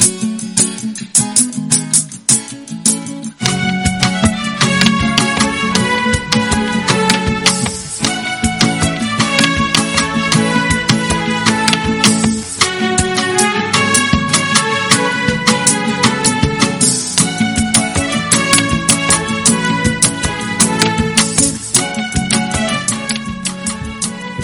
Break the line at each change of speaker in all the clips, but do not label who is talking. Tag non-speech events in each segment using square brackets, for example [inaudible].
Thank you.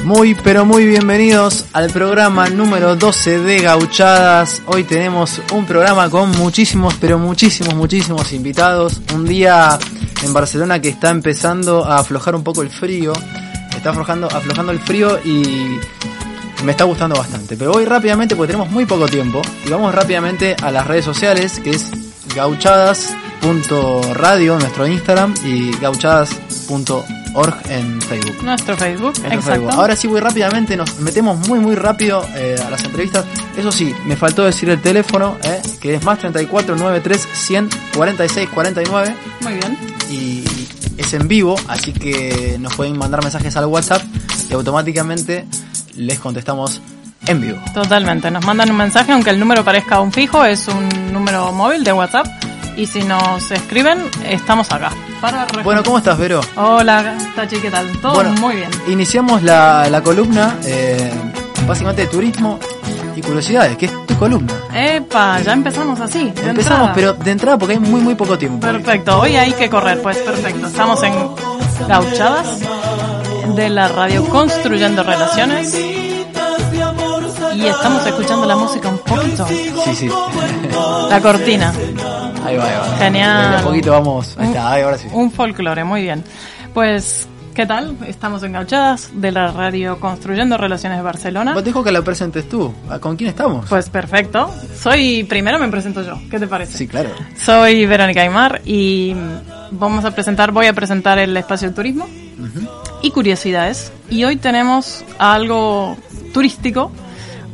Muy pero muy bienvenidos al programa número 12 de Gauchadas. Hoy tenemos un programa con muchísimos pero muchísimos muchísimos invitados. Un día en Barcelona que está empezando a aflojar un poco el frío. Está aflojando, aflojando el frío y me está gustando bastante. Pero voy rápidamente porque tenemos muy poco tiempo. Y vamos rápidamente a las redes sociales que es gauchadas.radio nuestro Instagram y gauchadas.org en Facebook.
Nuestro Facebook,
Nuestro
exacto.
Facebook. Ahora sí, muy rápidamente, nos metemos muy, muy rápido eh, a las entrevistas. Eso sí, me faltó decir el teléfono, eh, que es más 34 93 100 46 49
Muy bien.
y es en vivo, así que nos pueden mandar mensajes al WhatsApp y automáticamente les contestamos en vivo.
Totalmente. Nos mandan un mensaje, aunque el número parezca un fijo, es un número móvil de WhatsApp. Y si nos escriben, estamos acá. Para.
Bueno, ¿cómo estás, Vero?
Hola, Tachi, ¿qué tal? Todo
Bueno,
muy bien.
Iniciamos la, la columna, eh, básicamente de turismo y curiosidades, que es tu columna.
Epa, ya empezamos así. de
Empezamos,
entrada.
pero de entrada porque hay muy, muy poco tiempo.
Perfecto, hoy hay que correr, pues perfecto. Estamos en Gauchadas de la radio Construyendo Relaciones. Y estamos escuchando la música un poquito.
Sí, sí.
La cortina.
Ahí va, ahí va.
Genial.
De a poquito vamos. Ahí está, ahí, ahora sí.
Un folclore, muy bien. Pues, ¿qué tal? Estamos en Gauchadas de la radio Construyendo Relaciones de Barcelona.
Vos te dijo que la presentes tú. ¿Ah, ¿Con quién estamos?
Pues perfecto. Soy, primero me presento yo. ¿Qué te parece?
sí, claro.
Soy Verónica Aymar y vamos a presentar, voy a presentar el espacio de turismo y curiosidades. Y hoy tenemos algo turístico,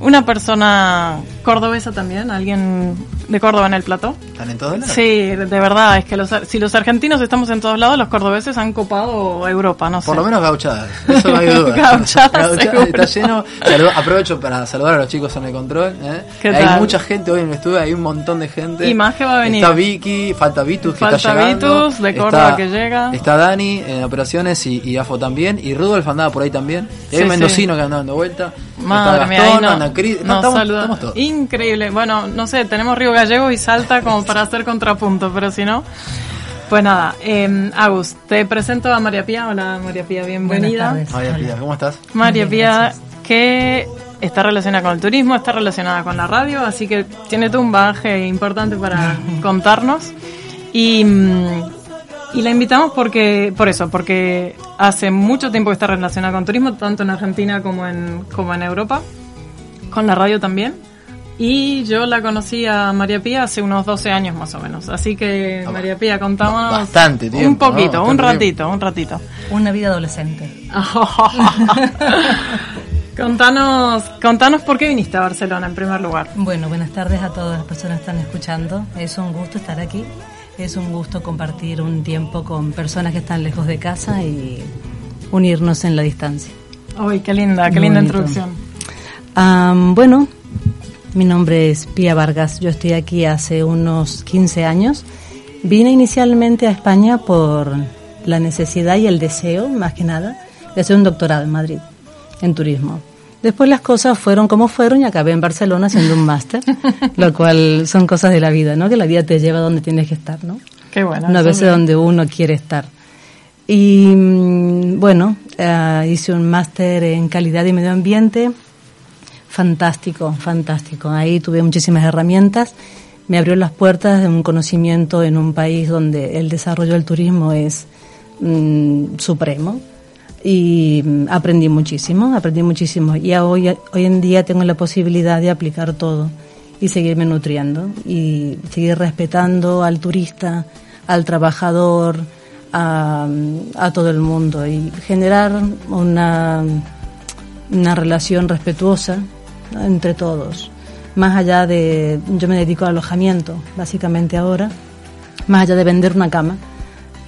una persona cordobesa también, alguien de Córdoba en el plató.
¿Están en todos lados?
Sí, de verdad, es que los, si los argentinos estamos en todos lados, los cordobeses han copado Europa, no sé.
Por lo menos gauchadas, eso no hay duda. [laughs]
Gauchadas, seguro.
está lleno. Saludo- aprovecho para saludar a los chicos en el control. ¿eh?
¿Qué
hay
tal?
mucha gente hoy en el estudio, hay un montón de gente.
Y más que va a venir.
Está Vicky, falta Vitus que
Falta
está llegando.
Vitus, de Córdoba que llega.
Está Dani en operaciones y, y AFO también. Y Rudolf andaba por ahí también. Y hay
Sí,
un
sí.
mendocino que anda dando vuelta.
Madre
está
mía,
Gastón,
no,
anda Cris. No, estamos, estamos todos.
Increíble. Bueno, no sé, tenemos Río Gallego y Salta como para hacer contrapunto, pero si no. Pues nada, eh, Agus, te presento a María Pía. Hola María Pía, bienvenida.
María Pía, ¿cómo estás?
María Pía, que está relacionada con el turismo, está relacionada con la radio, así que tiene todo un bagaje importante para [laughs] contarnos. Y, mm, y la invitamos porque, por eso, porque hace mucho tiempo que está relacionada con turismo, tanto en Argentina como en, como en Europa, con la radio también. Y yo la conocí a María Pía hace unos 12 años más o menos. Así que, María Pía, contámonos.
Bastante tiempo,
Un poquito,
¿no?
un ratito, un ratito.
Una vida adolescente. [laughs]
contanos, contanos por qué viniste a Barcelona en primer lugar.
Bueno, buenas tardes a todas las personas que están escuchando. Es un gusto estar aquí. Es un gusto compartir un tiempo con personas que están lejos de casa y unirnos en la distancia.
Uy, qué linda, qué
Muy
linda
bonito.
introducción.
Bueno, mi nombre es Pía Vargas. Yo estoy aquí hace unos 15 años. Vine inicialmente a España por la necesidad y el deseo, más que nada, de hacer un doctorado en Madrid, en turismo. Después las cosas fueron como fueron y acabé en Barcelona haciendo un máster, [laughs] lo cual son cosas de la vida, ¿no? Que la vida te lleva donde tienes que estar, ¿no?
Qué bueno.
no a veces
bien.
donde uno quiere estar. Y mm, bueno, eh, hice un máster en calidad y medio ambiente. Fantástico, fantástico. Ahí tuve muchísimas herramientas. Me abrió las puertas de un conocimiento en un país donde el desarrollo del turismo es mm, supremo. Y mm, aprendí muchísimo, aprendí muchísimo. Y hoy, hoy en día tengo la posibilidad de aplicar todo y seguirme nutriendo y seguir respetando al turista, al trabajador, a, a todo el mundo y generar una, una relación respetuosa entre todos. Más allá de, yo me dedico al alojamiento, básicamente ahora, más allá de vender una cama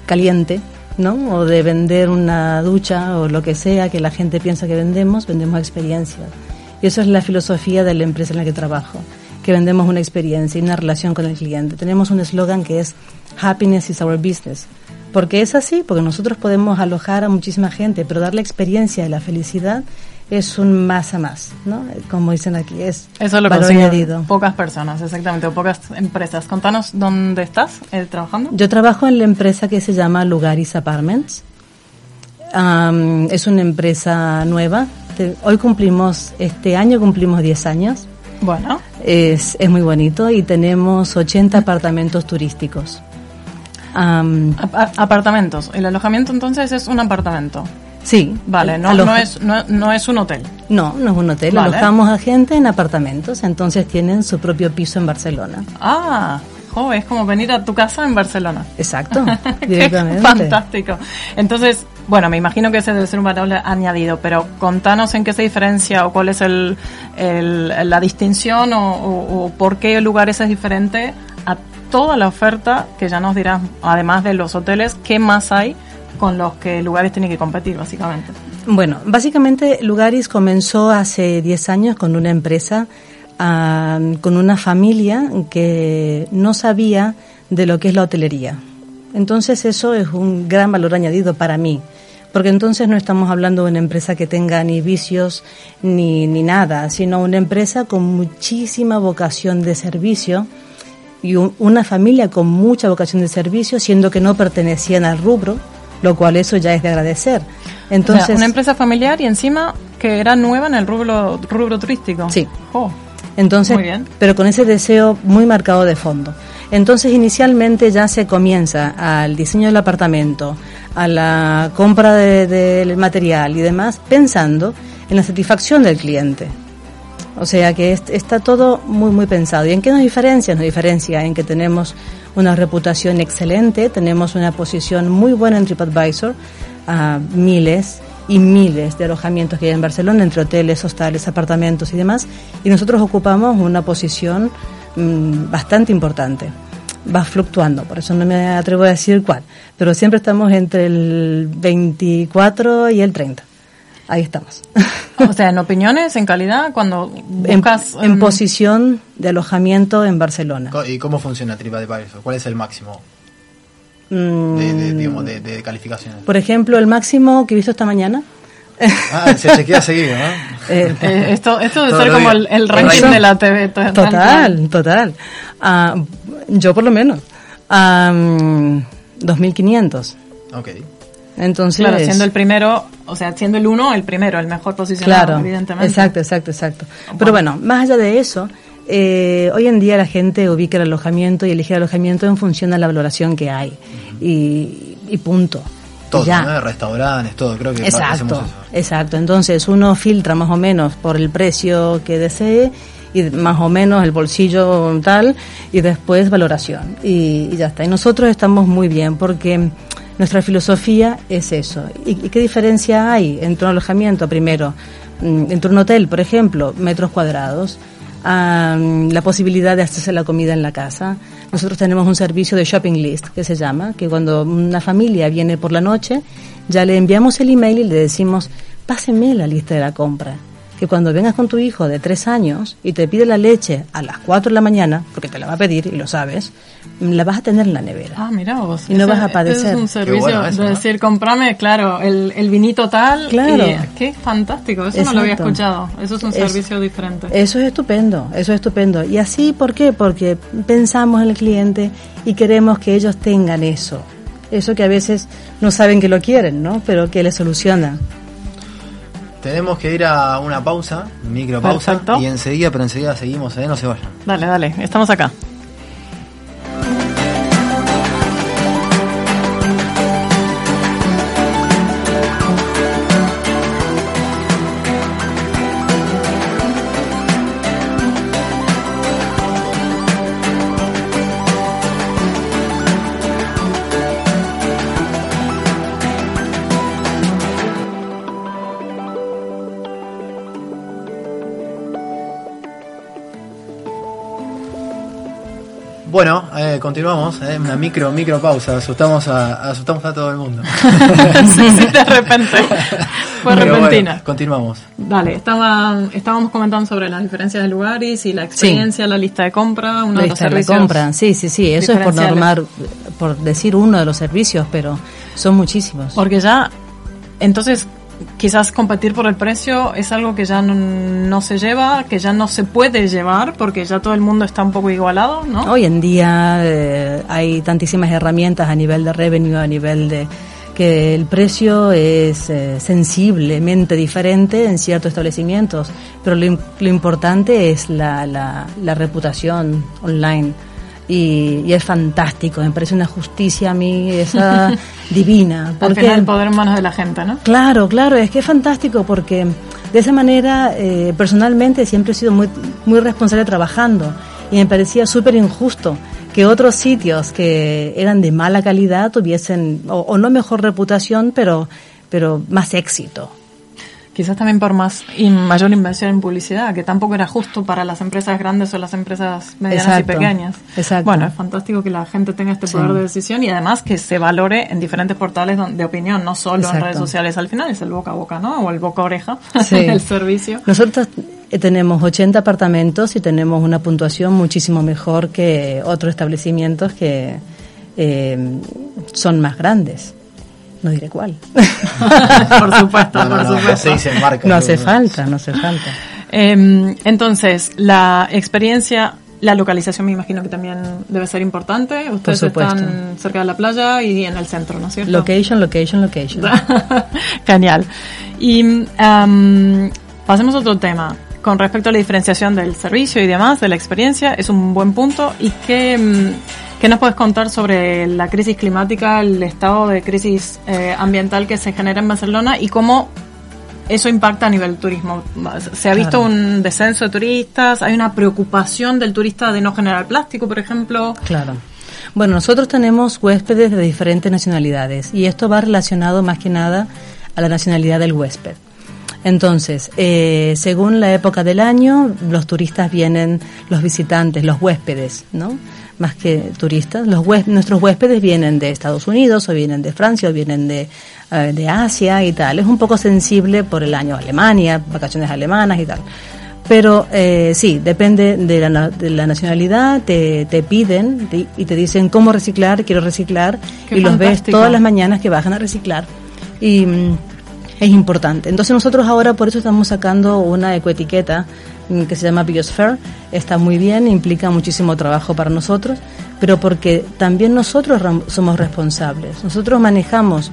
caliente, ¿no? O de vender una ducha o lo que sea que la gente piensa que vendemos, vendemos experiencias. Y eso es la filosofía de la empresa en la que trabajo, que vendemos una experiencia y una relación con el cliente. Tenemos un eslogan que es Happiness is our business. Porque es así, porque nosotros podemos alojar a muchísima gente, pero dar la experiencia de la felicidad es un más a más, ¿no? Como dicen aquí, es
Eso lo
valor añadido.
pocas personas, exactamente, o pocas empresas. Contanos dónde estás eh, trabajando.
Yo trabajo en la empresa que se llama Lugaris Apartments. Am, es una empresa nueva. Te- Hoy cumplimos, este año cumplimos 10 años.
Bueno,
Es, es muy bonito y tenemos 80 apartamentos turísticos.
A- apartamentos. El alojamiento entonces es un apartamento.
Sí.
Vale, no,
aloja-
no, es, no, no es un hotel.
No, no es un hotel.
Vale.
Alojamos a gente en apartamentos, entonces tienen su propio piso en Barcelona.
Ah, jo, es como venir a tu casa en Barcelona.
Exacto, [laughs] directamente.
Fantástico. Entonces, bueno, me imagino que ese debe ser un valor añadido, pero contanos en qué se diferencia o cuál es el, el- la distinción o, o- o por qué el lugar ese es diferente a toda la oferta que ya nos dirás, además de los hoteles, qué más hay con los que lugares tienen que competir, básicamente.
Bueno, básicamente Lugaris comenzó hace 10 años con una empresa, ah, con una familia que no sabía de lo que es la hotelería. Entonces eso es un gran valor añadido para mí, porque entonces no estamos hablando de una empresa que tenga ni vicios ni, ni nada, sino una empresa con muchísima vocación de servicio y un- una familia con mucha vocación de servicio, siendo que no pertenecían al rubro, lo cual eso ya es de agradecer. Entonces,
O sea, una empresa familiar y encima que era nueva en el rubro, rubro turístico.
Sí.
Jo.
Entonces,
Muy bien.
pero con ese deseo muy marcado de fondo. Entonces, inicialmente ya se comienza al diseño del apartamento, a la compra de- del material y demás, pensando en la satisfacción del cliente. O sea que est- está todo muy, muy pensado. ¿Y en qué nos diferencia? Nos diferencia en que tenemos una reputación excelente, tenemos una posición muy buena en TripAdvisor, a miles y miles de alojamientos que hay en Barcelona, entre hoteles, hostales, apartamentos y demás, y nosotros ocupamos una posición mm, bastante importante. Va fluctuando, por eso no me atrevo a decir cuál, pero siempre estamos entre el 24 y el 30. Ahí estamos.
O sea, en opiniones, en calidad, cuando
en,
buscas...
en
em,
posición de alojamiento en Barcelona.
¿Y cómo funciona TripAdvisor? ¿Cuál es el máximo
Mm,
de, de, digamos, de, de calificaciones?
Por ejemplo, el máximo que he visto esta mañana.
Ah, se chequea seguido, ¿no? [laughs]
eh,
eh, esto, esto debe ser como el, ranking
Eso.
de la TV. to-
total, total. Ah, yo por lo menos. Mm, 2.500.
Ok.
Entonces,
Claro, siendo el primero, o sea, siendo el uno, el primero, el mejor posicionado,
Claro,
evidentemente.
exacto, exacto, exacto. Pero bueno, más allá de eso, eh, hoy en día la gente ubica el alojamiento y elige el alojamiento en función de la valoración que hay. Y, y punto.
Todo,
Ya.
¿no? Restaurantes, todo. Creo que
Exacto,
eso.
exacto. Entonces uno filtra más o menos por el precio que desee y más o menos el bolsillo tal y después valoración y, y ya está. Y nosotros estamos muy bien porque nuestra filosofía es eso. ¿Y, y qué diferencia hay entre un alojamiento primero, mm, entre un hotel, por ejemplo, metros cuadrados? a la posibilidad de hacerse la comida en la casa. Nosotros tenemos un servicio de shopping list que se llama, que cuando una familia viene por la noche, ya le enviamos el email y le decimos, páseme la lista de la compra. Que cuando vengas con tu hijo de tres años y te pide la leche a las cuatro de la mañana, porque te la va a pedir y lo sabes, la vas a tener en la nevera.
Ah, mira vos.
Y no
Ese-
vas a padecer.
Es un servicio
bueno eso, ¿no?
decir, comprame, claro, el, el vinito tal.
Claro.
y- qué fantástico, eso no lo había escuchado. Eso es un
Es-
servicio diferente.
Eso es estupendo, eso es estupendo. ¿Y así por qué? Porque pensamos en el cliente y queremos que ellos tengan eso. Eso que a veces no saben que lo quieren, ¿no? Pero que les soluciona.
Tenemos que ir a una pausa, micro pausa,
Perfecto.
y enseguida, pero enseguida seguimos, ¿eh? No se vayan.
Dale, dale, estamos acá.
Eh, continuamos, eh, una micro, micro pausa, asustamos a, asustamos a todo el mundo. [laughs]
sí, sí, de repente. Fue
Pero
repentina.
bueno, continuamos.
Dale, estaba, estábamos comentando sobre las diferencias de lugares y la experiencia, la lista de compra, uno
La
de los
lista de
servicios.
compra, sí, sí, sí, eso es por normar, por decir uno de los servicios, pero son muchísimos.
Porque ya, entonces, quizás competir por el precio es algo que ya no, se lleva, que ya no se puede llevar, porque ya todo el mundo está un poco igualado, ¿no?
Hoy en día eh, hay tantísimas herramientas a nivel de revenue, a nivel de que el precio es eh, sensiblemente diferente en ciertos establecimientos, pero lo, im- lo importante es la reputación online. Y, y es fantástico, me parece una justicia a mí esa [laughs] divina.
Al
porque-
final el poder en manos de la gente, ¿no?
Claro, claro, es que es fantástico porque de esa manera eh, personalmente siempre he sido muy, muy responsable trabajando y me parecía súper injusto que otros sitios que eran de mala calidad tuviesen, o, o no mejor reputación, pero, pero más éxito.
Quizás también por más y mayor inversión en publicidad, que tampoco era justo para las empresas grandes o las empresas medianas
Exacto,
y pequeñas.
exacto.
Bueno, es fantástico que la gente tenga este
Sí.
poder de decisión y además que se valore en diferentes portales de opinión, no solo en redes sociales. Al final es el boca a boca, ¿no? O el boca a oreja, [laughs]
Sí.
el servicio.
Nosotros eh, tenemos 80 apartamentos y tenemos una puntuación muchísimo mejor que otros establecimientos que eh, son más grandes. No diré cuál. [laughs]
por supuesto,
No, no,
por
no,
supuesto.
se dicen marcas,
No
no,
hace falta, no hace falta.
Eh, entonces, la experiencia, la localización me imagino que también debe ser importante. Ustedes están cerca de la playa y en el centro, ¿no es cierto?
Location, location, location. [laughs]
Genial. Y am, pasemos a otro tema. Con respecto a la diferenciación del servicio y demás, de la experiencia, es un buen punto. ¿Y qué, mm, qué nos puedes contar sobre la crisis climática, el estado de crisis eh, ambiental que se genera en Barcelona y cómo eso impacta a nivel turismo? ¿Se ha visto
Claro.
un descenso de turistas? ¿Hay una preocupación del turista de no generar plástico, por ejemplo?
Claro. Bueno, nosotros tenemos huéspedes de diferentes nacionalidades y esto va relacionado más que nada a la nacionalidad del huésped. Entonces, eh, según la época del año, los turistas vienen, los visitantes, los huéspedes, ¿no? Más que turistas, los hués- nuestros huéspedes vienen de Estados Unidos o vienen de Francia o vienen de, eh, de Asia y tal. Es un poco sensible por el año Alemania, vacaciones alemanas y tal. Pero eh, sí, depende de la, de la nacionalidad, te, te piden te- y te dicen cómo reciclar, quiero reciclar,
Qué
y los ves todas las mañanas que bajan a reciclar. Y mm, es importante. Entonces nosotros ahora por eso estamos sacando una ecoetiqueta que se llama Biosphere. Está muy bien, implica muchísimo trabajo para nosotros, pero porque también nosotros somos responsables. Nosotros manejamos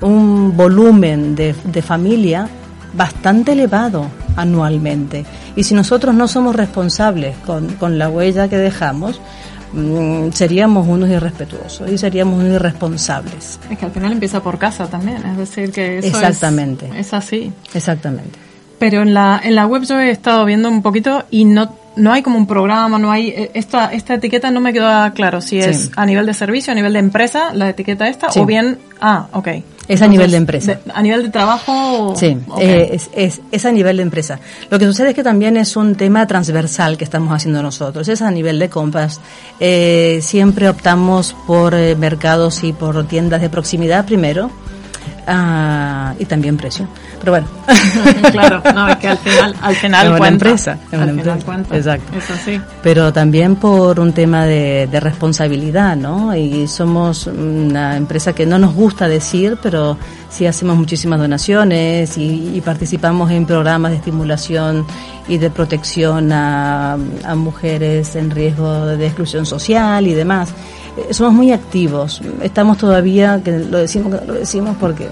un volumen de, de familia bastante elevado anualmente. Y si nosotros no somos responsables con, con la huella que dejamos, mm, seríamos unos irrespetuosos y seríamos unos irresponsables.
Es que al final empieza por casa también, es decir, que eso es-
Exactamente.
es así.
Exactamente.
Pero en la, en la web yo he estado viendo un poquito y no, no hay como un programa, no hay, eh, esta, esta etiqueta no me quedó claro si es a nivel de servicio, a nivel de empresa, la etiqueta esta,
Sí.
o bien, ah, ok.
Es a nivel de empresa.
a nivel de trabajo.
Sí, eh, es, es, es a nivel de empresa. Lo que sucede es que también es un tema transversal que estamos haciendo nosotros. Es a nivel de compras. Eh, siempre optamos por eh, mercados y por tiendas de proximidad primero. Ah, y también precio. Pero bueno. [laughs]
claro, no, es que al final, al final
Es una
cuenta.
empresa, es una
al final
empresa.
cuenta.
Exacto.
Eso sí.
pero también por un tema de, de responsabilidad, ¿no? Y somos una empresa que no nos gusta decir, pero sí hacemos muchísimas donaciones y, y participamos en programas de estimulación y de protección a, a mujeres en riesgo de exclusión social y demás. Eh, Somos muy activos. Estamos todavía, que lo decimos, lo decimos porque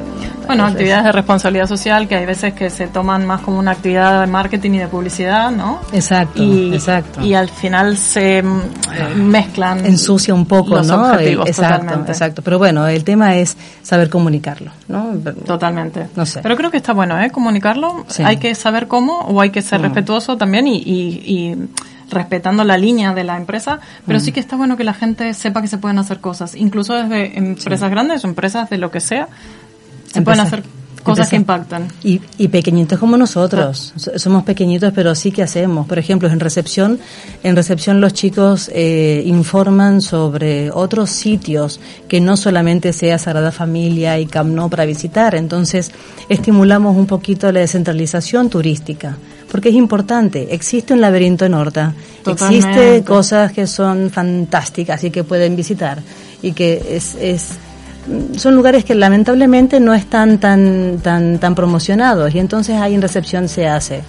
Bueno,
es-
actividades de responsabilidad social que hay veces que se toman más como una actividad de marketing y de publicidad, ¿no?
Exacto,
y,
exacto.
y al final se mm, eh, mezclan
ensucia un poco,
los
¿no?
objetivos,
exacto,
totalmente.
exacto. Pero bueno, el tema es saber comunicarlo, ¿no?
Totalmente.
No sé.
Pero creo que está bueno, ¿eh? Comunicarlo.
Sí.
Hay que saber cómo o hay que ser
Mm.
respetuoso también y, y- y respetando la línea de la empresa. Pero
Mm.
sí que está bueno que la gente sepa que se pueden hacer cosas. Incluso desde empresas grandes o empresas de lo que sea, se pueden hacer cosas que impactan.
Y, y pequeñitos como nosotros. Somos pequeñitos, pero sí que hacemos. Por ejemplo, en recepción, en recepción los chicos eh, informan sobre otros sitios que no solamente sea Sagrada Familia y Camp Nou para visitar. Entonces, estimulamos un poquito la descentralización turística porque es importante. Existe un laberinto en Horta, existe cosas que son fantásticas y que pueden visitar y que es, es son lugares que lamentablemente no están tan, tan, tan promocionados y entonces ahí en recepción se hace.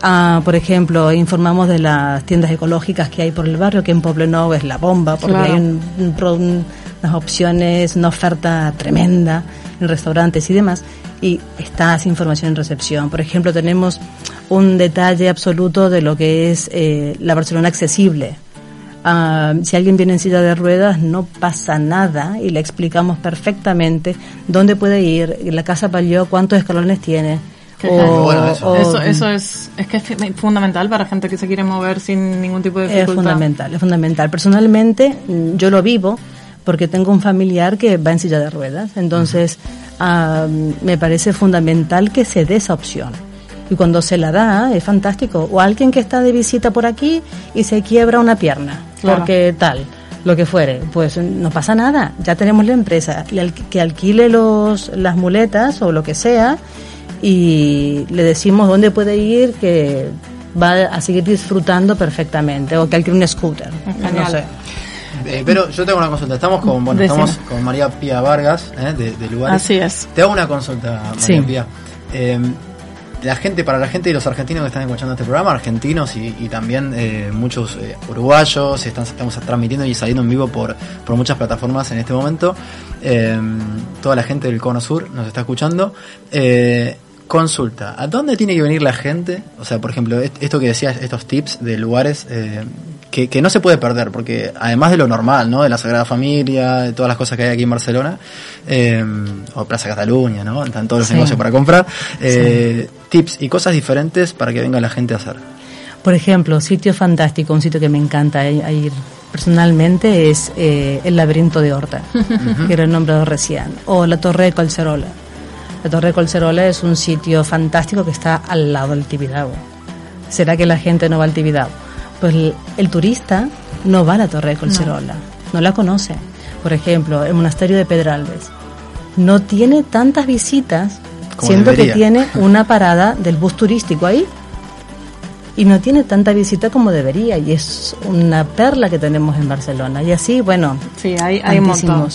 Ah, por ejemplo, informamos de las tiendas ecológicas que hay por el barrio, que en Poblenou es la bomba, porque hay unas opciones, una oferta tremenda en restaurantes y demás, y está esa información en recepción. Por ejemplo, tenemos un detalle absoluto de lo que es eh, la Barcelona accesible Ah, si alguien viene en silla de ruedas, no pasa nada y le explicamos perfectamente dónde puede ir, la casa Palió, cuántos escalones tiene.
eso. eso. es, es que es fundamental para gente que se quiere mover sin ningún tipo de dificultad.
Es fundamental, es fundamental. Personalmente, yo lo vivo porque tengo un familiar que va en silla de ruedas. Entonces, ah, me parece fundamental que se dé esa opción y cuando se la da es fantástico. O alguien que está de visita por aquí y se quiebra una pierna, porque tal, lo que fuere, pues no pasa nada, ya tenemos la empresa que alquile los, las muletas o lo que sea y le decimos dónde puede ir que va a seguir disfrutando perfectamente o que alquile un scooter. No sé.
Eh, pero yo tengo una consulta. Estamos con, bueno, estamos con María Pía Vargas, eh, de, de Lugares.
Así es.
Te hago una consulta, María Pía. Eh, la gente, para la gente y los argentinos que están escuchando este programa, argentinos y, también eh, muchos eh, uruguayos, están, estamos transmitiendo y saliendo en vivo por, por muchas plataformas en este momento. Eh, toda la gente del Cono Sur nos está escuchando. consulta, ¿a dónde tiene que venir la gente? O sea, por ejemplo, esto que decías, estos tips de lugares que, no se puede perder, porque además de lo normal, ¿no? De la Sagrada Familia, de todas las cosas que hay aquí en Barcelona, eh, o Plaza Cataluña, ¿no? Están todos los negocios para comprar, eh, tips y cosas diferentes para que venga la gente a hacer.
Por ejemplo, sitio fantástico, un sitio que me encanta ir personalmente es eh, el laberinto de Horta, que era el nombrado recién, o la Torre de Colcerola. La Torre de Colcerola es un sitio fantástico que está al lado del Tibidabo. ¿Será que la gente no va al Tibidabo? Pues el, turista no va a la Torre de Colcerola, no. la conoce. Por ejemplo, el monasterio de Pedralbes no tiene tantas visitas, siendo que tiene [laughs] una parada del bus turístico ahí y no tiene tanta visita como debería y es una perla que tenemos en Barcelona. Y así bueno
sí hay, hay, un montón,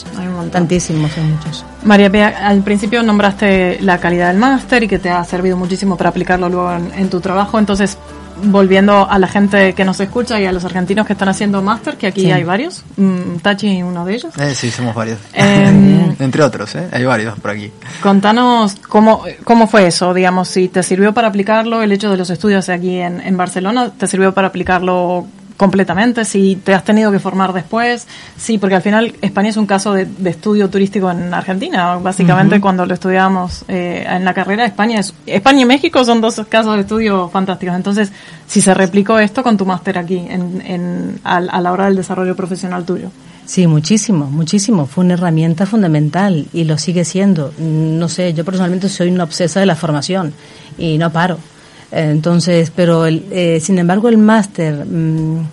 tantísimos hay muchos.
María Pia, al principio nombraste la calidad del máster y que te ha servido muchísimo para aplicarlo luego en tu trabajo. Entonces volviendo a la gente que nos escucha y a los argentinos que están haciendo máster, que aquí hay varios, mm, Tachi uno de ellos.
Eh, sí, somos varios. Em, [laughs] Entre otros, ¿eh? hay varios por aquí.
Contanos cómo, cómo fue eso, digamos, si te sirvió para aplicarlo el hecho de los estudios aquí en, en Barcelona, te sirvió para aplicarlo completamente, si te has tenido que formar después, sí, porque al final España es un caso de, estudio turístico en Argentina, básicamente cuando lo estudiamos eh, en la carrera, España es, España y México son dos casos de estudio fantásticos, entonces si se replicó esto con tu máster aquí en, en, a, a la hora del desarrollo profesional tuyo.
Sí, muchísimo, muchísimo. Fue una herramienta fundamental y lo sigue siendo. No sé, yo personalmente soy una obsesa de la formación y no paro. Entonces, pero el, eh, sin embargo el máster, mm,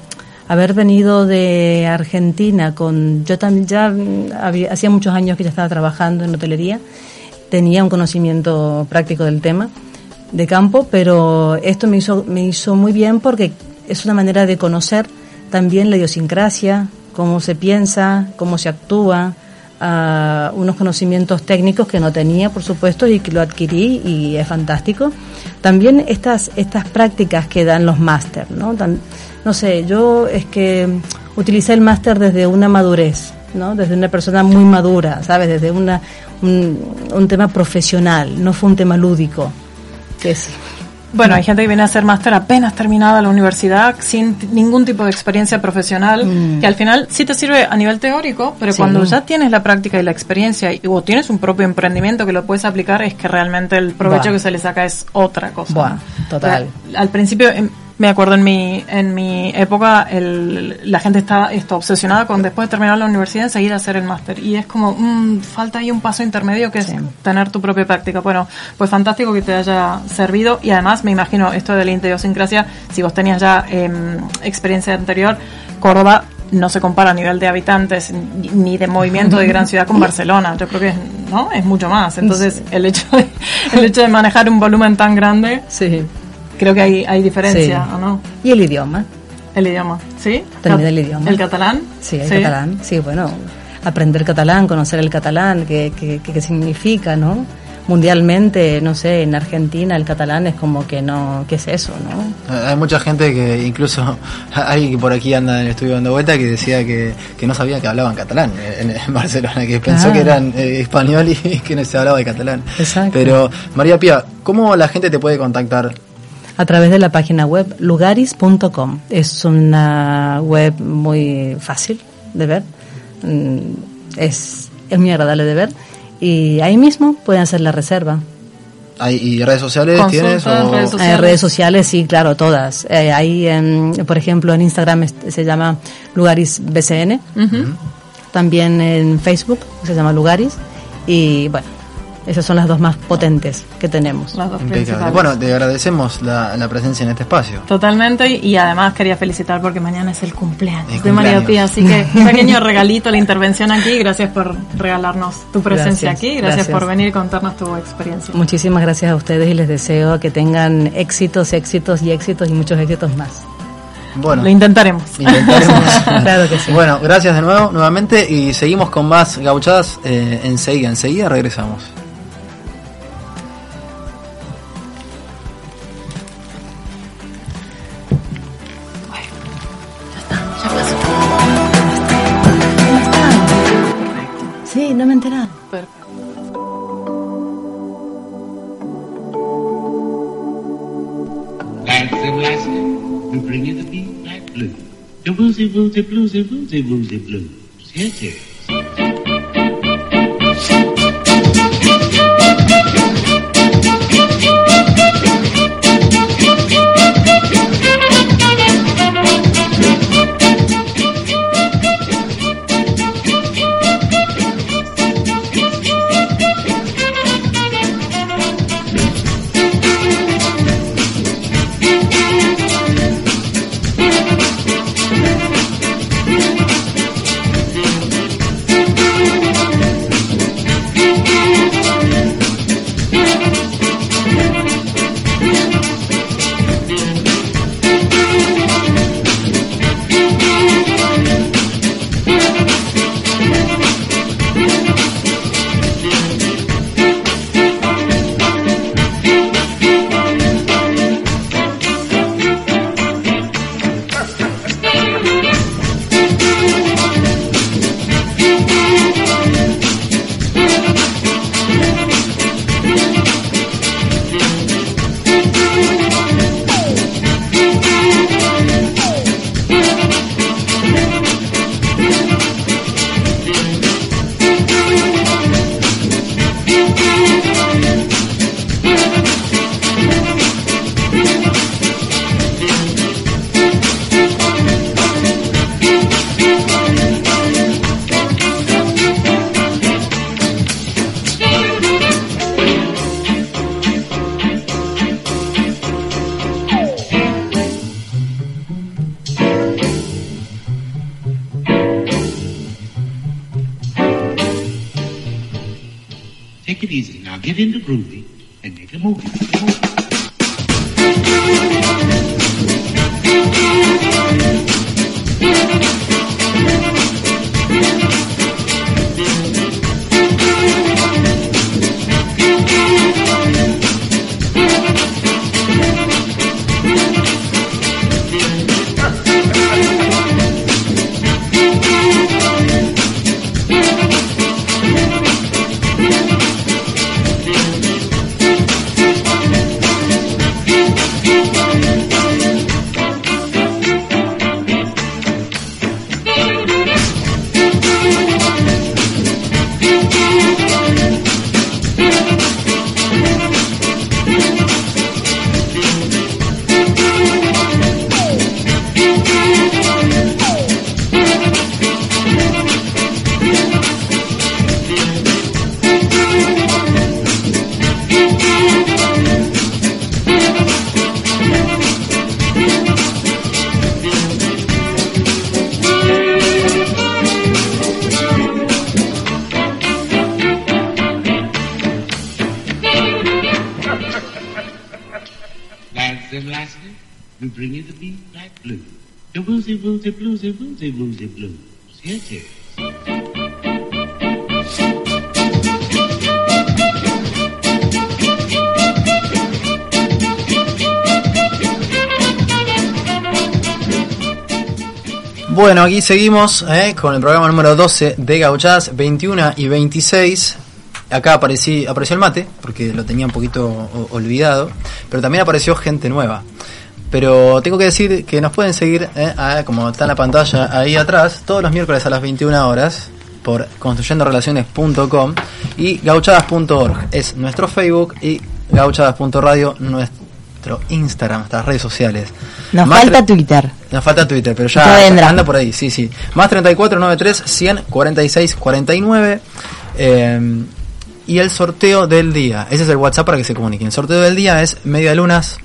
haber venido de Argentina con, yo también ya mm, había, hacía muchos años que ya estaba trabajando en hotelería, tenía un conocimiento práctico del tema de campo, pero esto me hizo, me hizo muy bien porque es una manera de conocer también la idiosincrasia, cómo se piensa, cómo se actúa, a unos conocimientos técnicos que no tenía, por supuesto, y que lo adquirí y es fantástico. También estas, estas prácticas que dan los máster, ¿no? no sé, yo es que utilicé el máster desde una madurez, ¿no? Desde una persona muy madura, ¿sabes? Desde una, un, un tema profesional, no fue un tema lúdico. Que sí.
Bueno, hay gente que viene a hacer máster apenas terminada la universidad, sin ningún tipo de experiencia profesional, mm. que al final sí te sirve a nivel teórico, pero cuando ya tienes la práctica y la experiencia, y, o tienes un propio emprendimiento que lo puedes aplicar, es que realmente el provecho que se le saca es otra cosa.
total.
al principio, em, me acuerdo en mi, en mi época, el, la gente está, está obsesionada con después de terminar la universidad seguir a hacer el máster. Y es como, mm, falta ahí un paso intermedio que es tener tu propia práctica. Bueno, pues fantástico que te haya servido. Y además, me imagino, esto de la idiosincrasia, si vos tenías ya em, experiencia anterior, Córdoba no se compara a nivel de habitantes ni de movimiento de gran ciudad con [laughs] Barcelona. Yo creo que es, ¿no? es mucho más. Entonces, el, hecho de, el hecho de manejar un volumen tan grande,
sí.
Creo que hay, hay diferencia, ¿o no?
Y el idioma.
El idioma, ¿sí?
También el idioma.
¿El catalán?
Sí, el catalán. Sí, bueno, aprender catalán, conocer el catalán, qué, qué, qué significa, ¿no? mundialmente, no sé, en Argentina el catalán es como que no, ¿qué es eso, no?
Hay mucha gente que incluso [laughs] hay por aquí anda en el estudio dando vuelta que decía que, que no sabía que hablaban catalán en, Barcelona, que pensó que eran eh, español y [laughs] que no se hablaba de catalán.
Exacto.
Pero María Pía, ¿cómo la gente te puede contactar?
A través de la página web lugaris.com. Es una web muy fácil de ver. Mm, es, es muy agradable de ver y ahí mismo pueden hacer la reserva.
¿Y redes sociales tienes?
Redes, sociales.
Eh, redes sociales, sí, claro, todas. Eh, ahí, por ejemplo, en Instagram se llama Lugaris BCN. También en Facebook se llama Lugaris. Y bueno, esas son las dos más potentes que tenemos.
Las dos
Bueno, te agradecemos la, presencia en este espacio.
Totalmente, y además quería felicitar porque mañana es el cumpleaños, de María Pía, así que un [laughs] pequeño regalito la intervención aquí, gracias por regalarnos tu presencia aquí, gracias, por venir y contarnos tu experiencia.
Muchísimas gracias a ustedes y les deseo que tengan éxitos, éxitos y éxitos y muchos éxitos más.
Bueno,
lo intentaremos.
intentaremos. [laughs]
claro que sí.
Bueno, gracias de nuevo, nuevamente, y seguimos con más gauchadas eh, enseguida, enseguida regresamos.
te gum de blum se te
Bueno, aquí seguimos eh, con el programa número 12 de Gauchadas, 21 y 26. Acá aparecí, apareció el mate, porque lo tenía un poquito olvidado, pero también apareció gente nueva. Pero tengo que decir que nos pueden seguir, eh, como está en la pantalla ahí atrás, todos los miércoles a las 21 horas por construyendorelaciones.com y gauchadas.org es nuestro Facebook y gauchadas.radio nuestro Instagram, nuestras redes sociales.
Nos
Más
falta Twitter.
nos falta Twitter, pero
Ya
anda por ahí, sí, sí. Más 3493 100 46 49. eh, y el sorteo del día. Ese es el WhatsApp para que se comuniquen. El sorteo del día es media lunas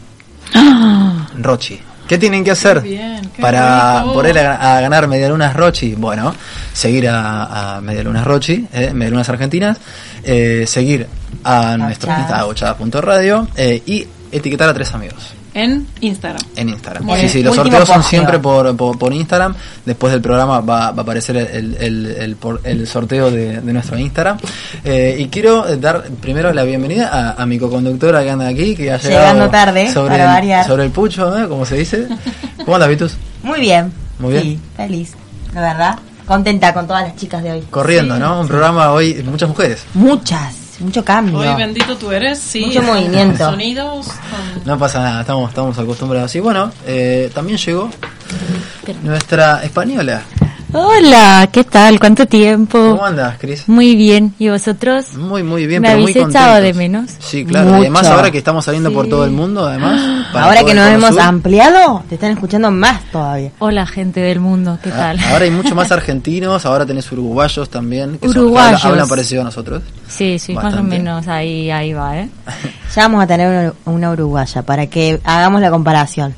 Rochi. ¿Qué tienen que hacer
bien, qué
para poder a, a ganar Medialunas Rochi? Bueno, seguir a, a Medialunas Rochi, eh, Medialunas Argentinas, eh, seguir a nuestro
Gauchadas.
gauchadas.radio eh, y etiquetar a tres amigos
En Instagram.
en Instagram.
Muy
Sí,
bien.
sí, los
Último
sorteos son siempre por, por, por Instagram. Después del programa va, va a aparecer el, el, el, por- el sorteo de, de nuestro Instagram. Eh, y quiero dar primero la bienvenida a, a mi coconductora que anda aquí, que ha llegado
Llegando tarde,
sobre,
para
el,
variar.
sobre el pucho, ¿eh? como se dice. ¿Cómo andas, Vitus?
Muy bien.
Muy bien.
Sí, feliz. La verdad. Contenta con todas las chicas de hoy.
Corriendo, ¿no? Un programa hoy, muchas mujeres.
Muchas. Mucho cambio.
Hoy bendito tú eres, sí.
Mucho movimiento.
Sonidos. con-
No pasa nada, estamos, estamos acostumbrados. Y bueno, eh, también llegó nuestra española.
Hola, ¿qué tal? ¿Cuánto tiempo?
¿Cómo andas, Cris?
Muy bien. ¿Y vosotros?
Muy, muy bien,
¿Me
pero muy
habéis echado
contentos.
de menos?
Sí, claro.
Mucho.
Y además ahora que estamos saliendo por todo el mundo, además. [gasps] para
Ahora que nos hemos
Sur,
ampliado, te están escuchando más todavía.
Hola, gente del mundo, ¿qué
ah,
tal?
Ahora hay [laughs] mucho más argentinos, ahora tenés uruguayos también. Que son-
Uruguayos.
hablan, hablan parecido a nosotros.
Sí, sí, más o
Bastante.
menos ahí, ahí va, ¿eh? [laughs]
Ya vamos a tener una, una uruguaya para que hagamos la comparación.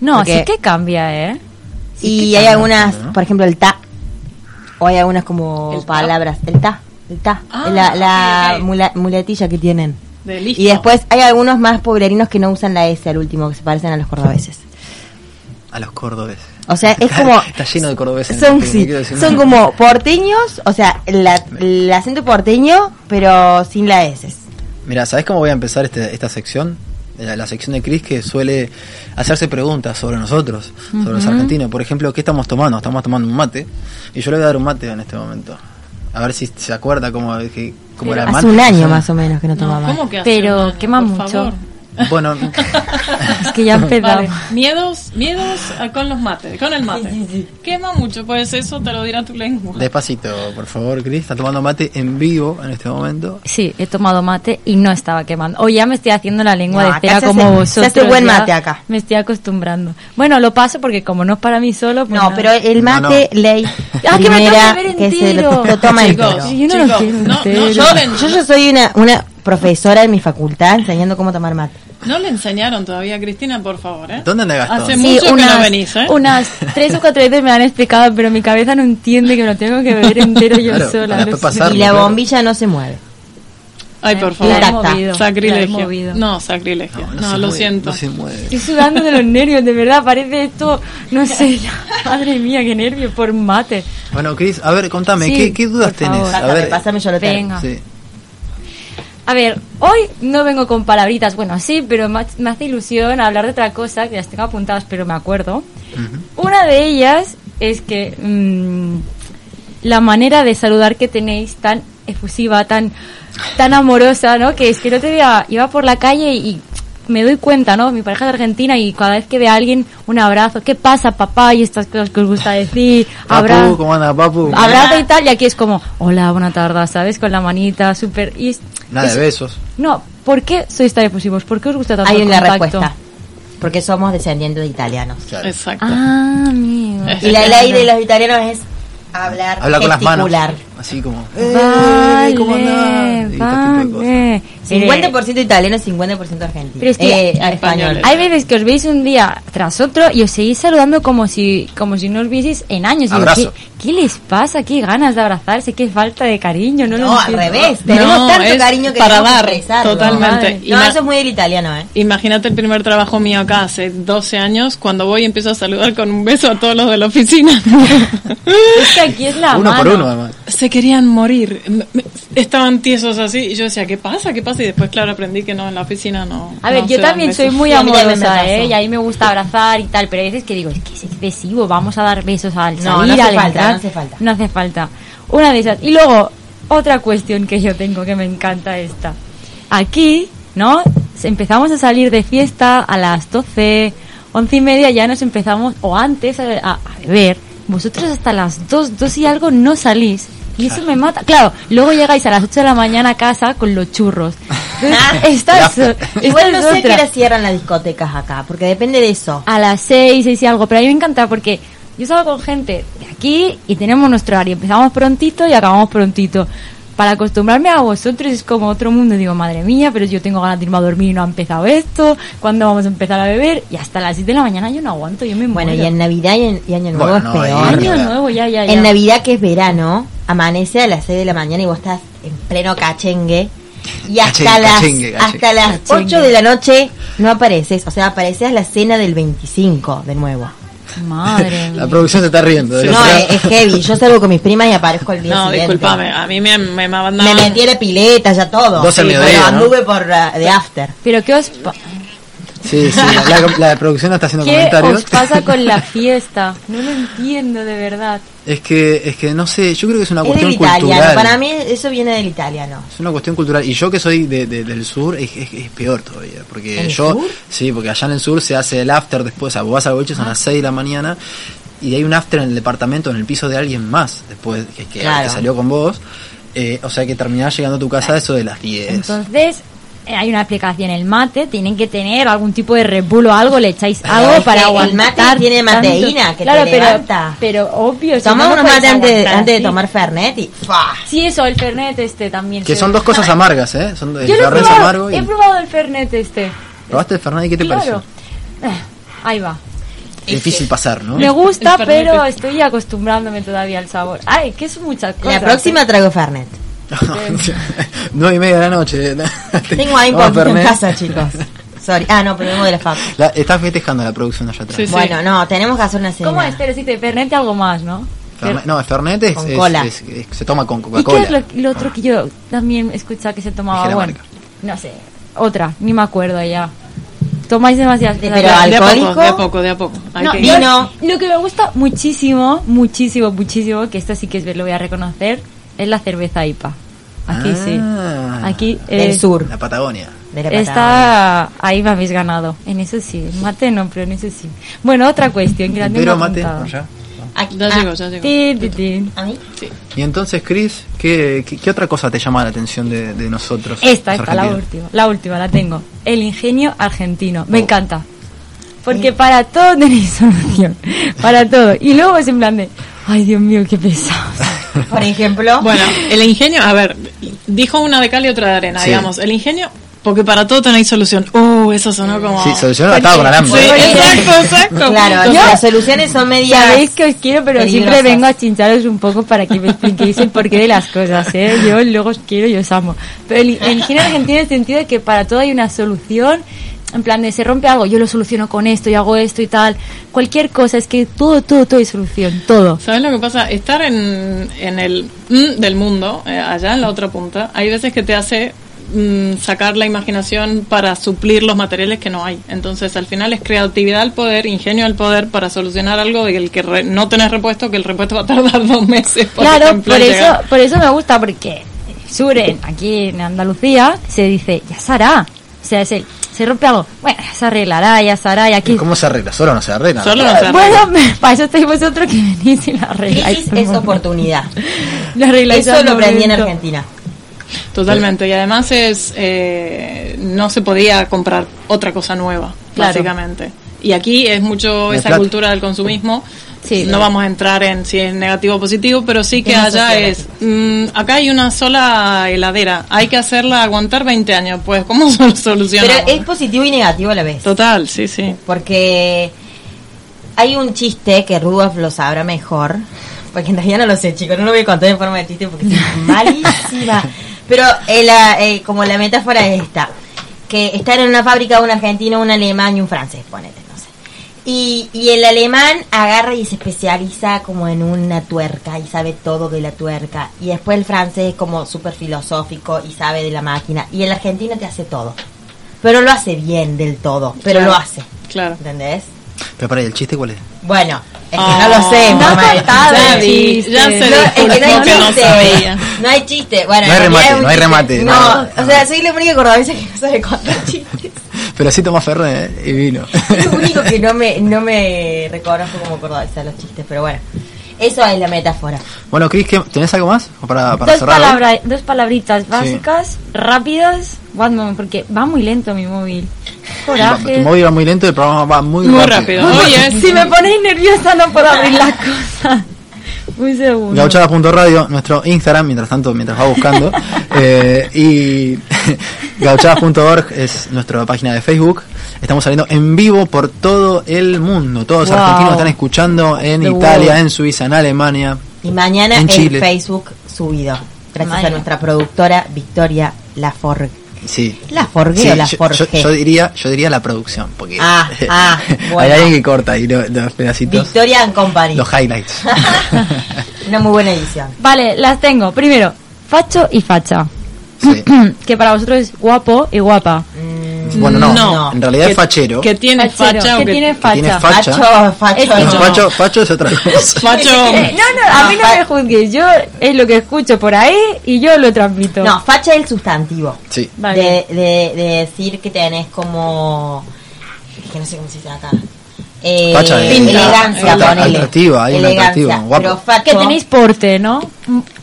No,
Porque-
sí que cambia, ¿eh?
Y hay
cambia.
algunas,
¿no?
por ejemplo, el ta. O hay algunas como
¿El ta?
palabras. El ta. El ta.
Ah,
la mula- muletilla que tienen.
De listo.
Y después hay algunos más pueblerinos que no usan la S al último, que se parecen a los cordobeses.
A los cordobeses.
O sea, es
Está-
como...
Está lleno de cordobeses.
Son, sí, son como porteños, o sea, la- el acento porteño, pero sin la S.
Mira, ¿sabes cómo voy a empezar este- esta sección? La, la sección de Chris que suele hacerse preguntas sobre nosotros, sobre los argentinos. Por ejemplo, ¿qué estamos tomando? Estamos tomando un mate. Y yo le voy a dar un mate en este momento. A ver si se acuerda cómo, que- cómo era el
Hace
mate.
un año más o menos que no
No,
tomaba.
¿cómo que hace
Pero
un año?
quema
Por
mucho.
favor.
Bueno,
Es que ya empezamos.
Vale, miedos, miedos ah, con los mates, con el mate. Quema mucho, pues eso te lo dirá tu lengua.
despacito, por favor, Chris. Está tomando mate en vivo en este momento.
Sí, he tomado mate y no estaba quemando. O ya me estoy haciendo la lengua
No,
de
acá
cera como
hace-
vosotros.
se hace buen mate acá.
Me estoy acostumbrando. Bueno, lo paso porque como no es para mí solo, pues
No,
nada.
pero el
No,
mate, ley,
Ah, que me beber
que se lo,
entero.
lo toma
Chicos,
entero.
Yo no lo
chicos,
quiero
no, no,
entero.
Yo,
yo soy una, una profesora en mi facultad enseñando cómo tomar mate.
No le enseñaron todavía, Cristina, por favor, ¿eh?
¿Dónde anda Gastón?
Hace
Sí,
mucho que
unas,
no venís, ¿eh?
unas tres o cuatro veces me han explicado, pero mi cabeza no entiende que me lo tengo que beber entero yo
Claro,
sola.
para
no
después
sé.
pasar.
y la
claro.
bombilla no se mueve.
Ay, por favor.
movido,
Sacrilegio. No, sacrilegio. No,
No, se
lo
mueve,
siento.
No se mueve.
Estoy sudando de los nervios, de verdad, parece esto, no sé, [laughs] madre mía, qué nervios por mate.
Bueno, Chris, a ver, contame,
Sí,
¿qué, qué dudas
por
tenés?
favor.
A ver,
pásame, yo lo tengo.
Venga.
sí.
A ver, hoy no vengo con palabritas, bueno, sí, pero me, ha- me hace ilusión hablar de otra cosa, que las tengo apuntadas, pero me acuerdo. Una de ellas es que mm, la manera de saludar que tenéis tan efusiva, tan tan amorosa, ¿no? Que es que el otro día iba por la calle y me doy cuenta, ¿no? Mi pareja es argentina y cada vez que ve a alguien, un abrazo. ¿Qué pasa, papá? Y estas cosas que os gusta decir.
Papu,
Abrazo.
¿cómo anda, papu?
Abrazo y tal, y aquí es como, hola, buena tarde, ¿sabes? Con la manita, súper...
Nada
es-
de besos.
No, ¿por qué sois tan efusivos? ¿Por qué os gusta tanto
Hay
el
una
contacto?
respuesta. Porque somos descendientes de italianos.
Claro.
Exacto.
Ah, amigo.
Y la ley de los italianos es hablar,
Habla con las manos. Así como.
Vale,
"Eh, ¿Cómo andás? Este
vale. Mire,
50% italiano, 50% argentino.
Pero es que-
eh, español.
Hay veces que os veis un día tras otro y os seguís saludando como si como si no os vieseis en años. Y digo,
Abrazo.
¿qué, ¿qué les pasa? ¿Qué ganas de abrazarse? ¿Qué falta de cariño? No, lo
No, al revés. Tenemos
No,
tanto cariño que
para dar, totalmente.
No, eso es muy del italiano, ¿eh?
Imagínate el primer trabajo mío acá hace 12 años, cuando voy y empiezo a saludar con un beso a todos los de la oficina. [laughs]
Es que aquí es la
Uno por uno, además.
Se querían morir. Me- me- Estaban tiesos así y yo decía, ¿qué pasa? ¿Qué pasa? Y después, claro, aprendí que no, en la oficina no.
A ver,
no
yo también soy muy amorosa. ¿eh? Y a mí me gusta abrazar y tal, pero hay veces que digo, es que es excesivo, vamos a dar besos al
No,
salir,
no hace
al
falta,
entrar.
no hace falta.
No hace falta. Una de esas. Y luego, otra cuestión que yo tengo que me encanta esta. Aquí, ¿no? Empezamos a salir de fiesta a las 12, 11 y media, ya nos empezamos, o antes, a, a- a beber. Vosotros hasta las 2, 2 y algo no salís. Y eso me mata. Claro, luego llegáis a las 8 de la mañana a casa con los churros. [laughs] Entonces, esta es, esta
Igual no sé qué hora cierran las discotecas acá, porque depende de eso.
A las 6, 6 y algo. Pero a mí me encanta porque yo salgo con gente de aquí y tenemos nuestro horario. Empezamos prontito y acabamos prontito. Para acostumbrarme a vosotros es como otro mundo. Digo, madre mía, pero yo tengo ganas de irme a dormir y no ha empezado esto. ¿Cuándo vamos a empezar a beber? Y hasta las 7 de la mañana yo no aguanto, yo me
Bueno,
muero.
y en Navidad y, en, y Año Nuevo
Bueno,
es peor.
Año nuevo, ya, ya, ya.
En Navidad, que es verano, amanece a las 6 de la mañana y vos estás en pleno cachengue. Y hasta
Cachengue,
las,
cachengue, cachengue.
hasta las
Cachengue.
8 de la noche no apareces. O sea, apareces a la cena del 25 de nuevo.
Madre. [laughs]
La producción se está riendo. de
No, es, es heavy. Yo salgo con mis primas y aparezco el día
No,
siguiente.
discúlpame, a mí me, me mandaban...
Me metí a la pileta, ya todo.
Dos al
Sí,
mediodía,
pero
¿no?
anduve por uh, de after.
Pero ¿qué os, pa-
Sí, sí, la, la producción está haciendo
¿qué
comentarios.
os pasa con la [laughs] fiesta? No lo entiendo de verdad.
Es que, es que no sé, yo creo que es una
Es
cuestión
del italiano.
cultural.
Para mí eso viene del italiano.
Es una cuestión cultural. Y yo que soy de, de- del sur, es, es- es peor todavía. Porque
¿En el
yo,
sur?
sí, porque allá en el sur se hace el after después. O sea, vos vas al boliche, son las 6 de la mañana. Y hay un after en el departamento, en el piso de alguien más, después que, que-
Claro.
que salió con vos. Eh, o sea que terminás llegando a tu casa eso de las 10.
Entonces, hay una aplicación, el mate, tienen que tener algún tipo de repulo o algo, le echáis
Pero
algo
es
para
que el
aguantar.
mate tiene
tanto.
mateína, que te
claro, pero,
levanta.
pero obvio, si
Toma
no, no
mates antes, de-
aguantar
antes de tomar Fernet y ¡fua!
Sí, eso, el Fernet este también.
Que
se-
son dos cosas amargas, ¿eh? Son el
Yo lo he
es
probado,
amargo y...
he probado el Fernet este.
¿Probaste el Fernet y qué te
claro.
pareció?
Eh, ahí va.
Es difícil pasar, ¿no?
Me gusta, pero estoy acostumbrándome todavía al sabor. Ay, que son muchas cosas.
La próxima traigo Fernet. [laughs]
Nueve y media de la noche. [laughs]
Tengo ahí un poquito en casa, chicos. Sorry. Ah, no, pero vengo de la.
La- estás festejando la producción allá atrás.
Sí, sí.
Bueno, no, tenemos que hacer una cena.
¿Cómo es? Pero sí, te Fernet y algo más, ¿no?
Fernet- no, Fernet es,
Con
es-
cola.
es- es- se toma con
¿Y qué
Coca-Cola.
es lo, lo otro que yo también escuchaba que se tomaba? Bueno,
marca.
no sé, otra, ni me acuerdo ya. Tomáis demasiadas
De-
cosas.
pero
de a poco, de a poco, de a poco. Hay
No,
que-
Vino.
lo que me gusta muchísimo, muchísimo, muchísimo, que esto sí que es, lo voy a reconocer, es la cerveza IPA. Aquí sí.
Ah.
Aquí
Del
eh,
sur.
La Patagonia.
De la Patagonia.
Está ahí me habéis ganado. En eso sí, en mate no, pero en eso sí. Bueno, otra cuestión que la tengo
Pero mate, allá.
Aquí-
Ya
ah,
llegó, ya llegó.
Tin.
¿A mí?
Y entonces, Chris, ¿qué, qué, qué otra cosa te llama la atención de, de nosotros?
Esta, esta, la última, la última, la tengo. El ingenio argentino. Me
Oh.
encanta. Porque para todo [laughs] tenéis solución. Para todo. Y luego es en plan de, ay Dios mío, qué pesados. [laughs]
Por ejemplo.
Bueno, el ingenio, a ver, dijo una de cal y otra de arena,
Sí.
digamos. El ingenio, porque para todo tenéis solución. Uh, eso sonó como...
Sí, solucionó atado con
Sí,
alambre.
exacto, exacto.
claro,
Entonces,
las soluciones son medias.
Sabéis que os quiero, pero siempre vengo a chincharos un poco para que me expliquéis el porqué de las cosas, ¿eh? Yo luego os quiero y os amo. Pero el, el ingenio argentino en el sentido de que para todo hay una solución, en plan de se rompe algo, yo lo soluciono con esto y hago esto y tal. Cualquier cosa, es que todo, todo, todo hay solución, todo.
¿Sabes lo que pasa? Estar en, en el mm del mundo, eh, allá en la otra punta, hay veces que te hace mm, sacar la imaginación para suplir los materiales que no hay. Entonces, al final es creatividad al poder, ingenio al poder para solucionar algo del que re- no tenés repuesto, que el repuesto va a tardar [laughs] dos meses. Por
Claro,
ejemplo,
por eso, por eso me gusta, porque Suren, aquí en Andalucía, se dice, ya se hará. O sea, es el, se rompe algo, bueno, ya se arreglará, ya se hará, y aquí...
¿Cómo se arregla? Solo no se arregla.
Solo no se arregla. [laughs]
Bueno, para eso estáis vosotros que venís y [laughs] la arregláis.
Es oportunidad.
La arregláis
Eso lo aprendí en. Argentina.
Totalmente, y además es eh, no se podía comprar otra cosa nueva,
Claro.
básicamente. Y aquí es mucho esa
plata.
cultura del consumismo.
Sí.
no vamos a entrar en si es negativo o positivo, pero sí que allá es, mm, acá hay una sola heladera, hay que hacerla aguantar 20 años, pues ¿cómo [laughs] lo solucionamos?
Pero es positivo y negativo a la vez.
Total, sí, sí.
Porque hay un chiste que Rudolf lo sabrá mejor. porque en realidad no lo sé, chicos, no lo voy a contar en forma de chiste porque es [laughs] malísima. Pero eh, la- eh, como la metáfora es esta, que estar en una fábrica un argentino, un alemán y un francés, ponete. Y, y el alemán agarra y se especializa como en una tuerca y sabe todo de la tuerca. Y después el francés es como súper filosófico y sabe de la máquina. Y el argentino te hace todo. Pero lo hace bien del todo, pero
Claro.
lo hace.
Claro.
¿Entendés?
Pero para ahí, ¿el chiste cuál es?
Bueno, es que
Ah.
no lo sé,
No
mamá.
contado
Ya
el
vi,
chiste.
ya se
No, es que no hay
no
chiste.
sabía.
No hay chiste. Bueno,
No hay remate, no hay remate,
No,
no.
o sea, soy la única cordobesa que no sabe contar [laughs] chistes.
Pero sí tomó Fernet ¿eh? y vino.
Es lo único que no me, no me reconozco como cordobesa los chistes, pero bueno. Eso es la metáfora.
bueno, Cris, ¿qué- ¿tenés algo más O para, para
dos,
cerrar? hoy?
palabras, dos palabritas básicas, rápidas. One moment, porque va muy lento mi móvil.
Tu
Coraje.
móvil va muy lento y el programa va muy,
Muy
rápido.
rápido. Oye, [laughs]
Si me ponéis nerviosa no puedo abrir las cosas. Un segundo.
Gauchada.radio, nuestro Instagram, mientras tanto, mientras va buscando. [laughs] eh, y [laughs] gauchada.org es nuestra página de Facebook. Estamos saliendo en vivo por todo el mundo. Todos los
Wow.
argentinos están escuchando en
The
Italia,
world.
en Suiza, en Alemania.
Y mañana
En
en
Chile.
Facebook subido. Gracias
Mañana.
a nuestra productora Victoria Laforgue.
Sí.
¿La Forgue
Sí,
o la
yo, yo- yo diría, yo diría la producción, porque
Ah, [laughs] ah,
hay alguien que corta ahí lo- los pedacitos,
Victoria and Company.
los highlights. [laughs]
Una muy buena edición.
Vale, las tengo. Primero, facho y facha.
Sí. [clears throat]
que para vosotros es guapo y guapa.
Bueno, no,
No.
en realidad es fachero.
Que tiene
Fachero,
facha o
que
que
tiene
que tiene
facha.
facha.
Facho, facho. No.
Facho, facho es otra cosa. [laughs]
facho.
Eh, [laughs] no, no, a mí no
fa-
me juzgues. Yo es lo que escucho por ahí y yo lo transmito.
No, facha es el sustantivo.
Sí.
Vale.
De, de, de decir que tenés como. es que no sé cómo se dice acá. Eh,
Facha es-
elegancia, ponele.
atractiva, hay un
Elegancia.
atractivo, guapo.
Pero facho,
que tenéis porte, ¿no?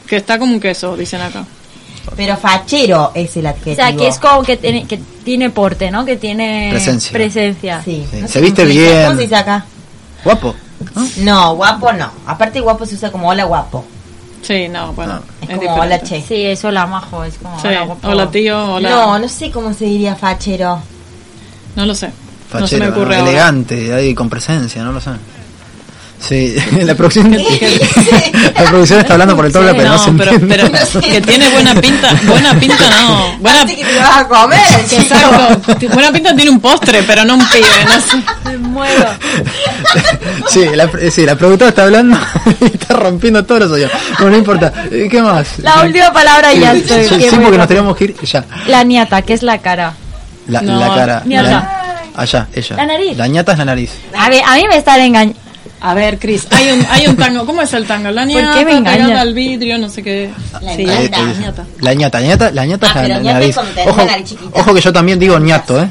Que está como un queso, dicen acá.
Pero fachero es el adjetivo.
O sea, que es como que tiene, que tiene porte, ¿no? Que tiene
Presencia.
presencia.
Sí.
Sí,
No
se viste bien.
¿Cómo se dice acá?
Guapo.
No, guapo no. Aparte, guapo se usa como hola guapo.
Sí, no, bueno.
No.
Es,
Es,
como hola che.
Sí, es hola majo, es como
Sí,
hola, guapo.
Hola tío, hola.
No, no sé cómo se diría fachero.
No lo sé. no se
Fachero,
me ocurre
elegante, ahí con presencia, no lo sé. Sí, [laughs] la producción, [laughs] la producción está hablando por el doble,
Sí,
pero no,
no,
se
pero, pero que tiene buena pinta, buena pinta no, buena,
que te vas a comer. [laughs]
exacto, buena pinta tiene un postre, pero no un pibe, no sé.
Me muero.
Sí, la, sí, la productora está hablando y está rompiendo todos los. Bueno, no importa. Eh, ¿Qué más?
La última palabra y ya
Sí,
estoy.
sí, porque nos teníamos que ir ya.
La niata, que es la cara.
La,
No,
la cara.
ñata.
la- allá, ella.
La nariz.
La ñata es la nariz.
A ver, a mí me están engañando.
A ver, Cris, hay un, hay un tango, ¿cómo es el tango? La
¿Por
ñata pegada al vidrio, no sé qué.
La
Sí,
ñata.
La ñata.
La ñata, la ñata, la ñata
Ah,
es la,
pero
la
ñata es
Ojo, ojo que yo también digo ñato, ¿eh?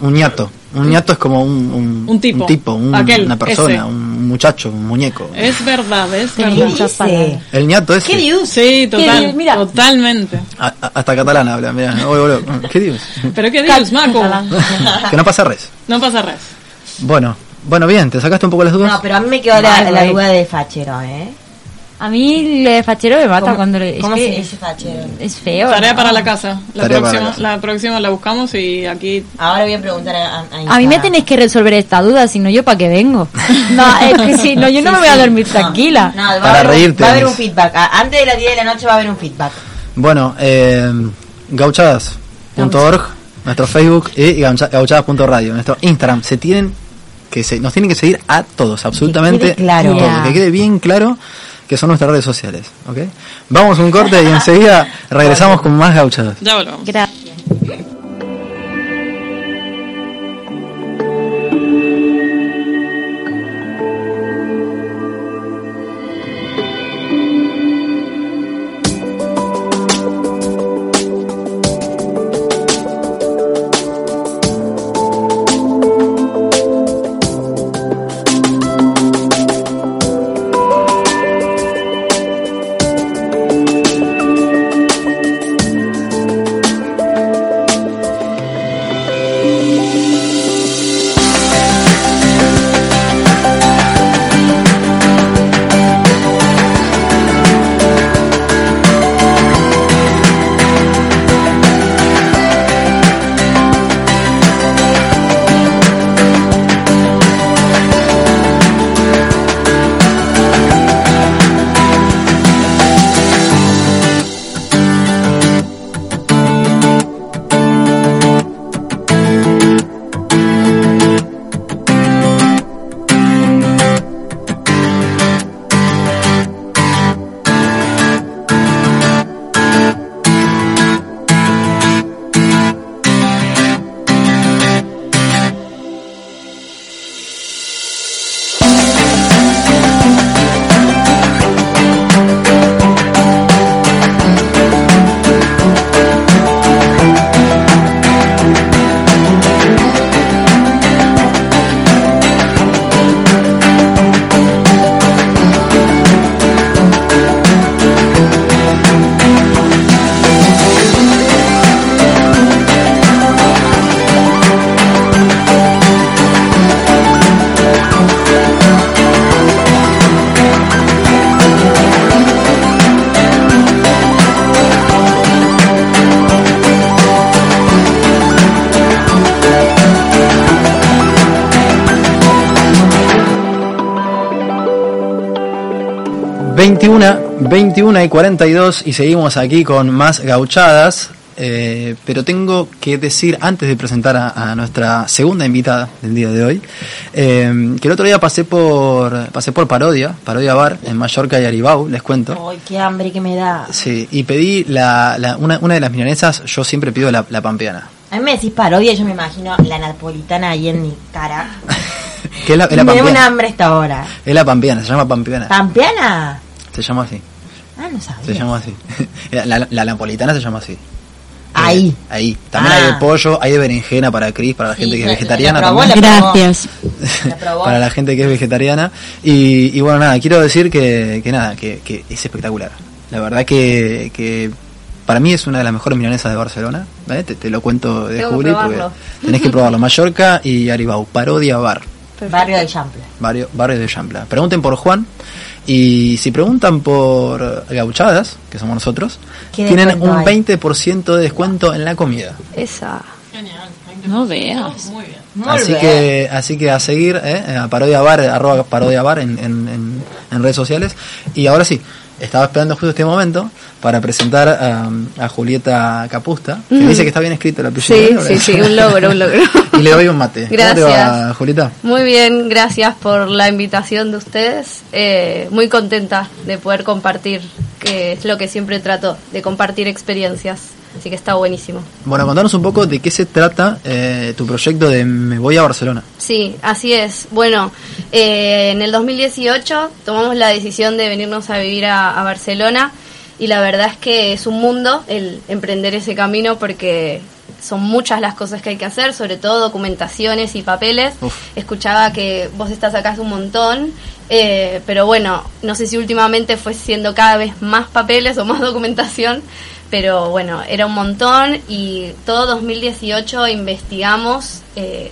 Un ñato. Un ñato es como un, un,
Un tipo.
un-
Aquel,
una persona,
ese.
un muchacho, un muñeco.
Es verdad, es verdad.
dice?
El ñato es.
¿Qué dios?
Sí, total,
dios? Mira.
totalmente.
Hasta catalán habla, mira. Oye, boludo, ¿Qué dices?
Pero qué dios, Maco.
Que no pasa res.
No pasa res.
Bueno, bueno, bien, te sacaste un poco las dudas.
No, pero a mí me quedó la, duda de fachero, ¿eh?
A mí el fachero me mata
¿Cómo-
cuando le. Es
cómo
que
se
es,
dice fachero?
es feo.
Tarea
¿no?
para la casa. La
Tarea para
próxima,
la casa.
la próxima la buscamos y aquí
Ahora voy a preguntar a, a,
A mí me tenéis que resolver esta duda, si no yo para qué vengo. [laughs] No, es que si no yo no
Sí,
me voy a dormir
No,
tranquila.
No, va a
Para
haber
reírte,
Va a haber un feedback. Antes de las 10 de la noche va a haber un feedback.
Bueno, eh, gauchadas.org, nuestro Facebook y gaucha- gauchadas.radio, nuestro Instagram. Se tienen que se, nos tienen que seguir a todos, absolutamente
quede claro.
todos, que quede bien claro que son nuestras redes sociales, ¿ok? Vamos a un corte y enseguida regresamos con más gauchadas.
ya volvemos.
21 y 42 y seguimos aquí con más gauchadas. eh, pero tengo que decir, antes de presentar a, a nuestra segunda invitada del día de hoy, eh, que el otro día pasé por pasé por Parodia, Parodia Bar, en Mallorca y Aribau, les cuento.
Ay, qué hambre que me da.
Sí, y pedí la, la- una, una de las milanesas, yo siempre pido la, la pampeana.
A mí me decís parodia, yo me imagino la napolitana ahí en mi cara. [laughs]
Que es la, es la
me da un hambre esta hora.
Es la pampeana, se llama pampeana.
¿Pampeana?
Se llama así,
Ah, no sabía.
se llama así. [laughs] La, la- la napolitana se llama así.
Ahí.
Eh, ahí. También
Ah.
hay de pollo, hay de berenjena para Cris, para la
Sí,
gente que es vegetariana
la probó,
también.
la probó.
Gracias. [laughs]
Para la gente que es vegetariana. Y, y bueno, nada, quiero decir que, que nada, que, que es espectacular. La verdad que, que para mí es una de las mejores milanesas de Barcelona. ¿eh? Te, te lo cuento de
Tengo
Juli, porque [laughs] tenés que probarlo. Mallorca y Aribau, Parodia Bar.
Barrio del Chample.
Barrio, barrio de Champla. Pregunten por Juan y si preguntan por Gauchadas, que somos nosotros,
¿Qué
tienen un
hay?
20% de descuento en la comida.
Esa.
No veas.
Muy bien.
Muy
así
bien.
que así que a seguir ¿eh? a Parodia Bar, arroba Parodia Bar en, en, en- en redes sociales. Y ahora sí, estaba esperando justo este momento para presentar a, a Julieta Capusta, que dice que está bien escrito el apellido.
Sí,
¿eh?
sí, sí, un logro, un logro. [laughs]
Y le doy un mate. ¿Cómo te va,
Gracias.
Julieta?
Muy bien, gracias por la invitación de ustedes. Eh, muy contenta de poder compartir, que es lo que siempre trato, de compartir experiencias. Así que está buenísimo.
Bueno, contanos un poco de qué se trata eh, tu proyecto de Me Voy a Barcelona.
Sí, así es. Bueno, eh, en el 2018 tomamos la decisión de venirnos a vivir a, a Barcelona y la verdad es que es un mundo el emprender ese camino porque son muchas las cosas que hay que hacer, sobre todo documentaciones y papeles.
Uf.
Escuchaba que vos estás acá hace un montón, eh, pero bueno, no sé si últimamente fue siendo cada vez más papeles o más documentación, pero bueno, era un montón y todo 2018 investigamos eh,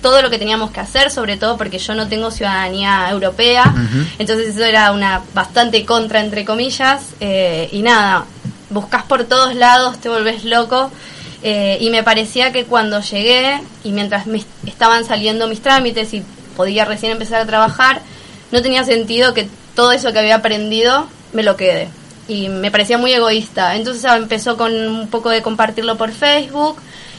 todo lo que teníamos que hacer, sobre todo porque yo no tengo ciudadanía europea, entonces eso era una bastante contra, entre comillas, eh, y nada, buscas por todos lados, te volvés loco. eh, y me parecía que cuando llegué y mientras me estaban saliendo mis trámites y podía recién empezar a trabajar, no tenía sentido que todo eso que había aprendido me lo quede. Y me parecía muy egoísta. Entonces ah, empezó con un poco de compartirlo por Facebook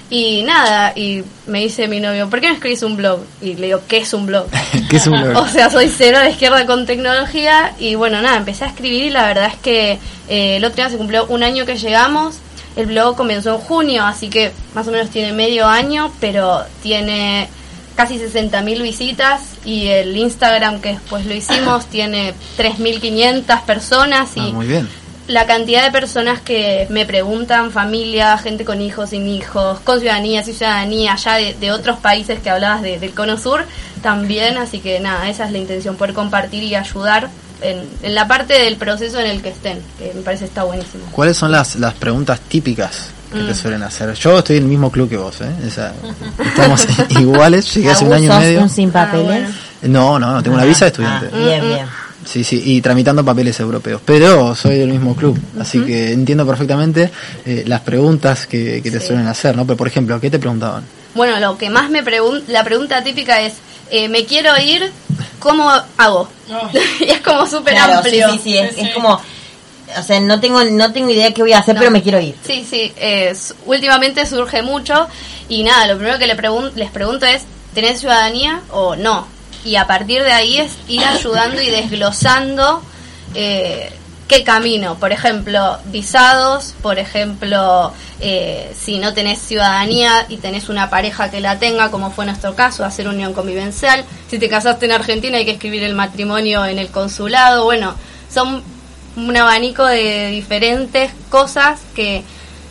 y nada. Y me dice mi novio, ¿por qué no escribís un blog? Y le digo, ¿qué es un blog? [laughs]
¿Qué es un blog? [laughs]
O sea, soy cero a la izquierda con tecnología y bueno, nada, empecé a escribir y la verdad es que eh, el otro día se cumplió un año que llegamos. El blog comenzó en junio, así que más o menos tiene medio año, pero tiene casi 60.000 visitas y el Instagram que después lo hicimos [coughs] tiene 3.500 personas y
Ah, muy bien.
la cantidad de personas que me preguntan, familia, gente con hijos, sin hijos, con ciudadanía, sin ciudadanía, ya de, de otros países que hablabas de- del Cono Sur, también, así que nada, esa es la intención, poder compartir y ayudar en, en la parte del proceso en el que estén, que me parece está buenísimo.
¿Cuáles son las, las preguntas típicas que
Mm.
te suelen hacer? Yo estoy en el mismo club que vos, ¿eh? O sea, estamos [laughs] [laughs] iguales, llegué hace un año y
¿Sos
medio.
un sin papeles?
bueno.
No, no, no, tengo una visa de estudiante.
Ah, bien, bien.
Sí, sí, y tramitando papeles europeos. Pero soy del mismo club, así que entiendo perfectamente eh, las preguntas que, que te
Sí.
suelen hacer, ¿no? Pero, por ejemplo, ¿qué te preguntaban?
Bueno, lo que más me pregunta, la pregunta típica es, eh, me quiero ir, ¿cómo hago? y [laughs] es como súper
Claro,
amplio.
sí, sí, es, es como, o sea, no tengo, no tengo idea qué voy a hacer,
No.
pero me quiero ir.
Sí, sí, es- últimamente surge mucho y nada, lo primero que le pregun- les pregunto es, ¿tenés ciudadanía o no? Y a partir de ahí es ir ayudando y desglosando eh, qué camino. Por ejemplo, visados, por ejemplo, eh, si no tenés ciudadanía y tenés una pareja que la tenga, como fue nuestro caso, hacer unión convivencial. Si te casaste en Argentina hay que escribir el matrimonio en el consulado. Bueno, son un abanico de diferentes cosas que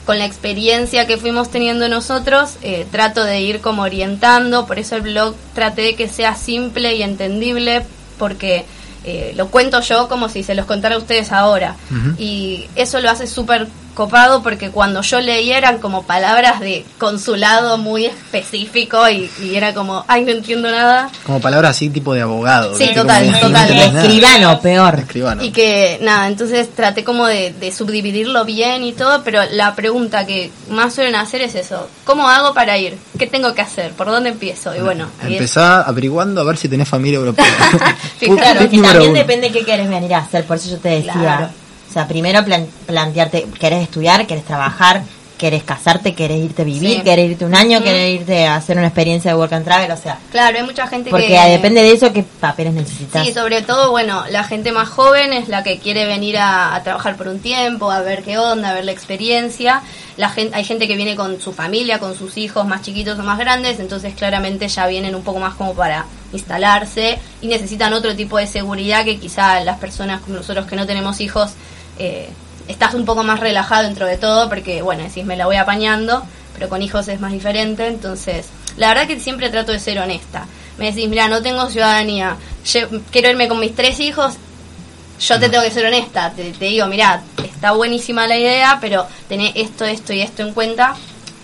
con la experiencia que fuimos teniendo nosotros eh, trato de ir como orientando, por eso el blog traté de que sea simple y entendible porque eh, lo cuento yo como si se los contara a ustedes ahora. Y eso lo hace súper copado porque cuando yo leía eran como palabras de consulado muy específico y, y era como, ay, no entiendo nada.
Como palabras así tipo de abogado.
Sí, total,
Como que
total.
no nada.
Escribano, peor.
Escribano.
Y que nada, entonces traté como de, de subdividirlo bien y todo, pero la pregunta que más suelen hacer es eso, ¿cómo hago para ir? ¿Qué tengo que hacer? ¿Por dónde empiezo? Y bueno, ahí es-
Empezá averiguando a ver si tenés familia europea. [laughs]
Sí, claro,
número
también
uno.
depende de qué querés venir a hacer, por eso yo te decía.
Claro.
O sea, primero plan- plantearte, ¿querés estudiar? ¿Querés trabajar? ¿Querés casarte? ¿Querés irte a vivir?
Sí.
¿Querés irte un año?
Ujú.
¿Querés irte a hacer una experiencia de work and travel? O sea,
claro, hay mucha gente
porque
que...
depende de eso qué papeles necesitas.
Sí, sobre todo, bueno, la gente más joven es la que quiere venir a, a trabajar por un tiempo, a ver qué onda, a ver la experiencia. La gente, hay gente que viene con su familia, con sus hijos más chiquitos o más grandes, entonces claramente ya vienen un poco más como para instalarse y necesitan otro tipo de seguridad que quizá las personas como nosotros que no tenemos hijos eh, estás un poco más relajado dentro de todo porque, bueno, decís me la voy apañando, pero con hijos es más diferente, entonces la verdad que siempre trato de ser honesta. Me decís, mira, no tengo ciudadanía, lle- quiero irme con mis tres hijos, yo te tengo que ser honesta, te, te digo, mira, está buenísima la idea, pero tenés esto, esto y esto en cuenta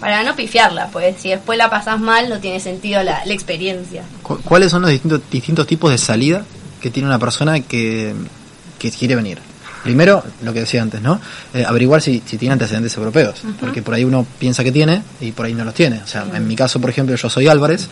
para no pifiarla, pues si después la pasás mal no tiene sentido la, la experiencia.
Cu- ¿Cuáles son los distintos, distintos tipos de salida que tiene una persona que, que quiere venir? Primero, lo que decía antes, ¿no? Eh, averiguar si, si tiene antecedentes europeos, porque por ahí uno piensa que tiene y por ahí no los tiene. O sea, en mi caso, por ejemplo, yo soy Álvarez,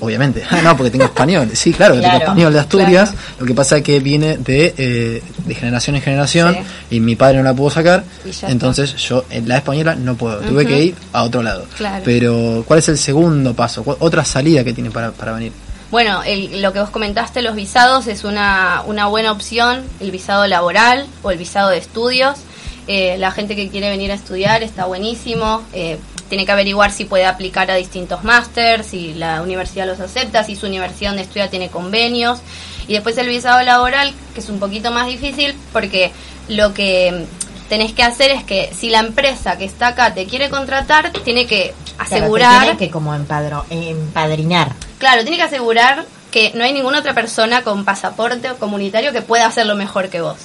obviamente. [laughs] Ah, no, porque tengo español. Sí, claro, que tengo
Claro,
español de Asturias. Lo que pasa es que viene de, eh, de generación en generación y mi padre no la pudo sacar. Entonces yo, en la española, no puedo. Tuve que ir a otro lado.
Claro.
Pero, ¿cuál es el segundo paso? ¿Cuál- otra salida que tiene para, para venir?
Bueno, el- lo que vos comentaste, los visados, es una, una buena opción, el visado laboral o el visado de estudios. Eh, la gente que quiere venir a estudiar está buenísimo. eh, tiene que averiguar si puede aplicar a distintos másters, si la universidad los acepta, si su universidad donde estudia tiene convenios. Y después el visado laboral, que es un poquito más difícil porque lo que tenés que hacer es que si la empresa que está acá te quiere contratar, tiene que
Claro, te
asegurar...
tienen que como empadro, empadrinar.
Claro, tiene que asegurar que no hay ninguna otra persona con pasaporte o comunitario que pueda hacerlo mejor que vos.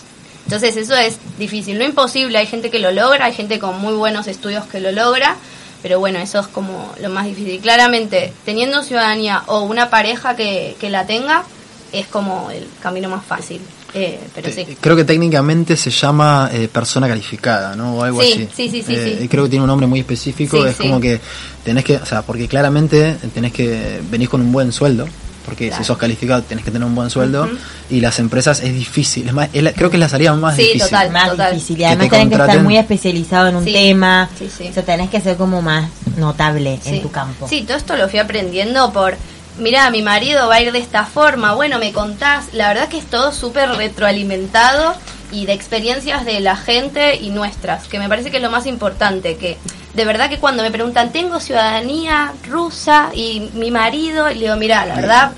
Entonces eso es difícil, no imposible, hay gente que lo logra, hay gente con muy buenos estudios que lo logra, pero bueno, eso es como lo más difícil. Claramente, teniendo ciudadanía o una pareja que, que la tenga, es como el camino más fácil. Eh, pero sí.
Eh, Creo que técnicamente se llama eh, persona calificada, ¿no? O algo
Sí,
así.
sí, sí, sí,
Eh,
sí.
Creo que tiene un nombre muy específico.
Sí,
es
sí.
como que tenés que, o sea, porque claramente tenés que venir con un buen sueldo. Porque
Claro.
si sos calificado tenés que tener un buen sueldo.
Ujú.
Y las empresas es difícil. Es más, es la- creo que es la salida más
Sí,
difícil.
total.
más
total.
difícil. Y
Que
además
te
tenés que estar
contraten.
muy especializado en un
Sí,
tema.
sí, sí.
O sea, tenés que ser como más notable en
Sí.
tu campo.
Sí, todo esto lo fui aprendiendo por, mira, mi marido va a ir de esta forma, bueno, me contás, la verdad que es todo súper retroalimentado y de experiencias de la gente y nuestras, que me parece que es lo más importante, que de verdad que cuando me preguntan, tengo ciudadanía rusa y mi marido, y le digo, mira, la verdad...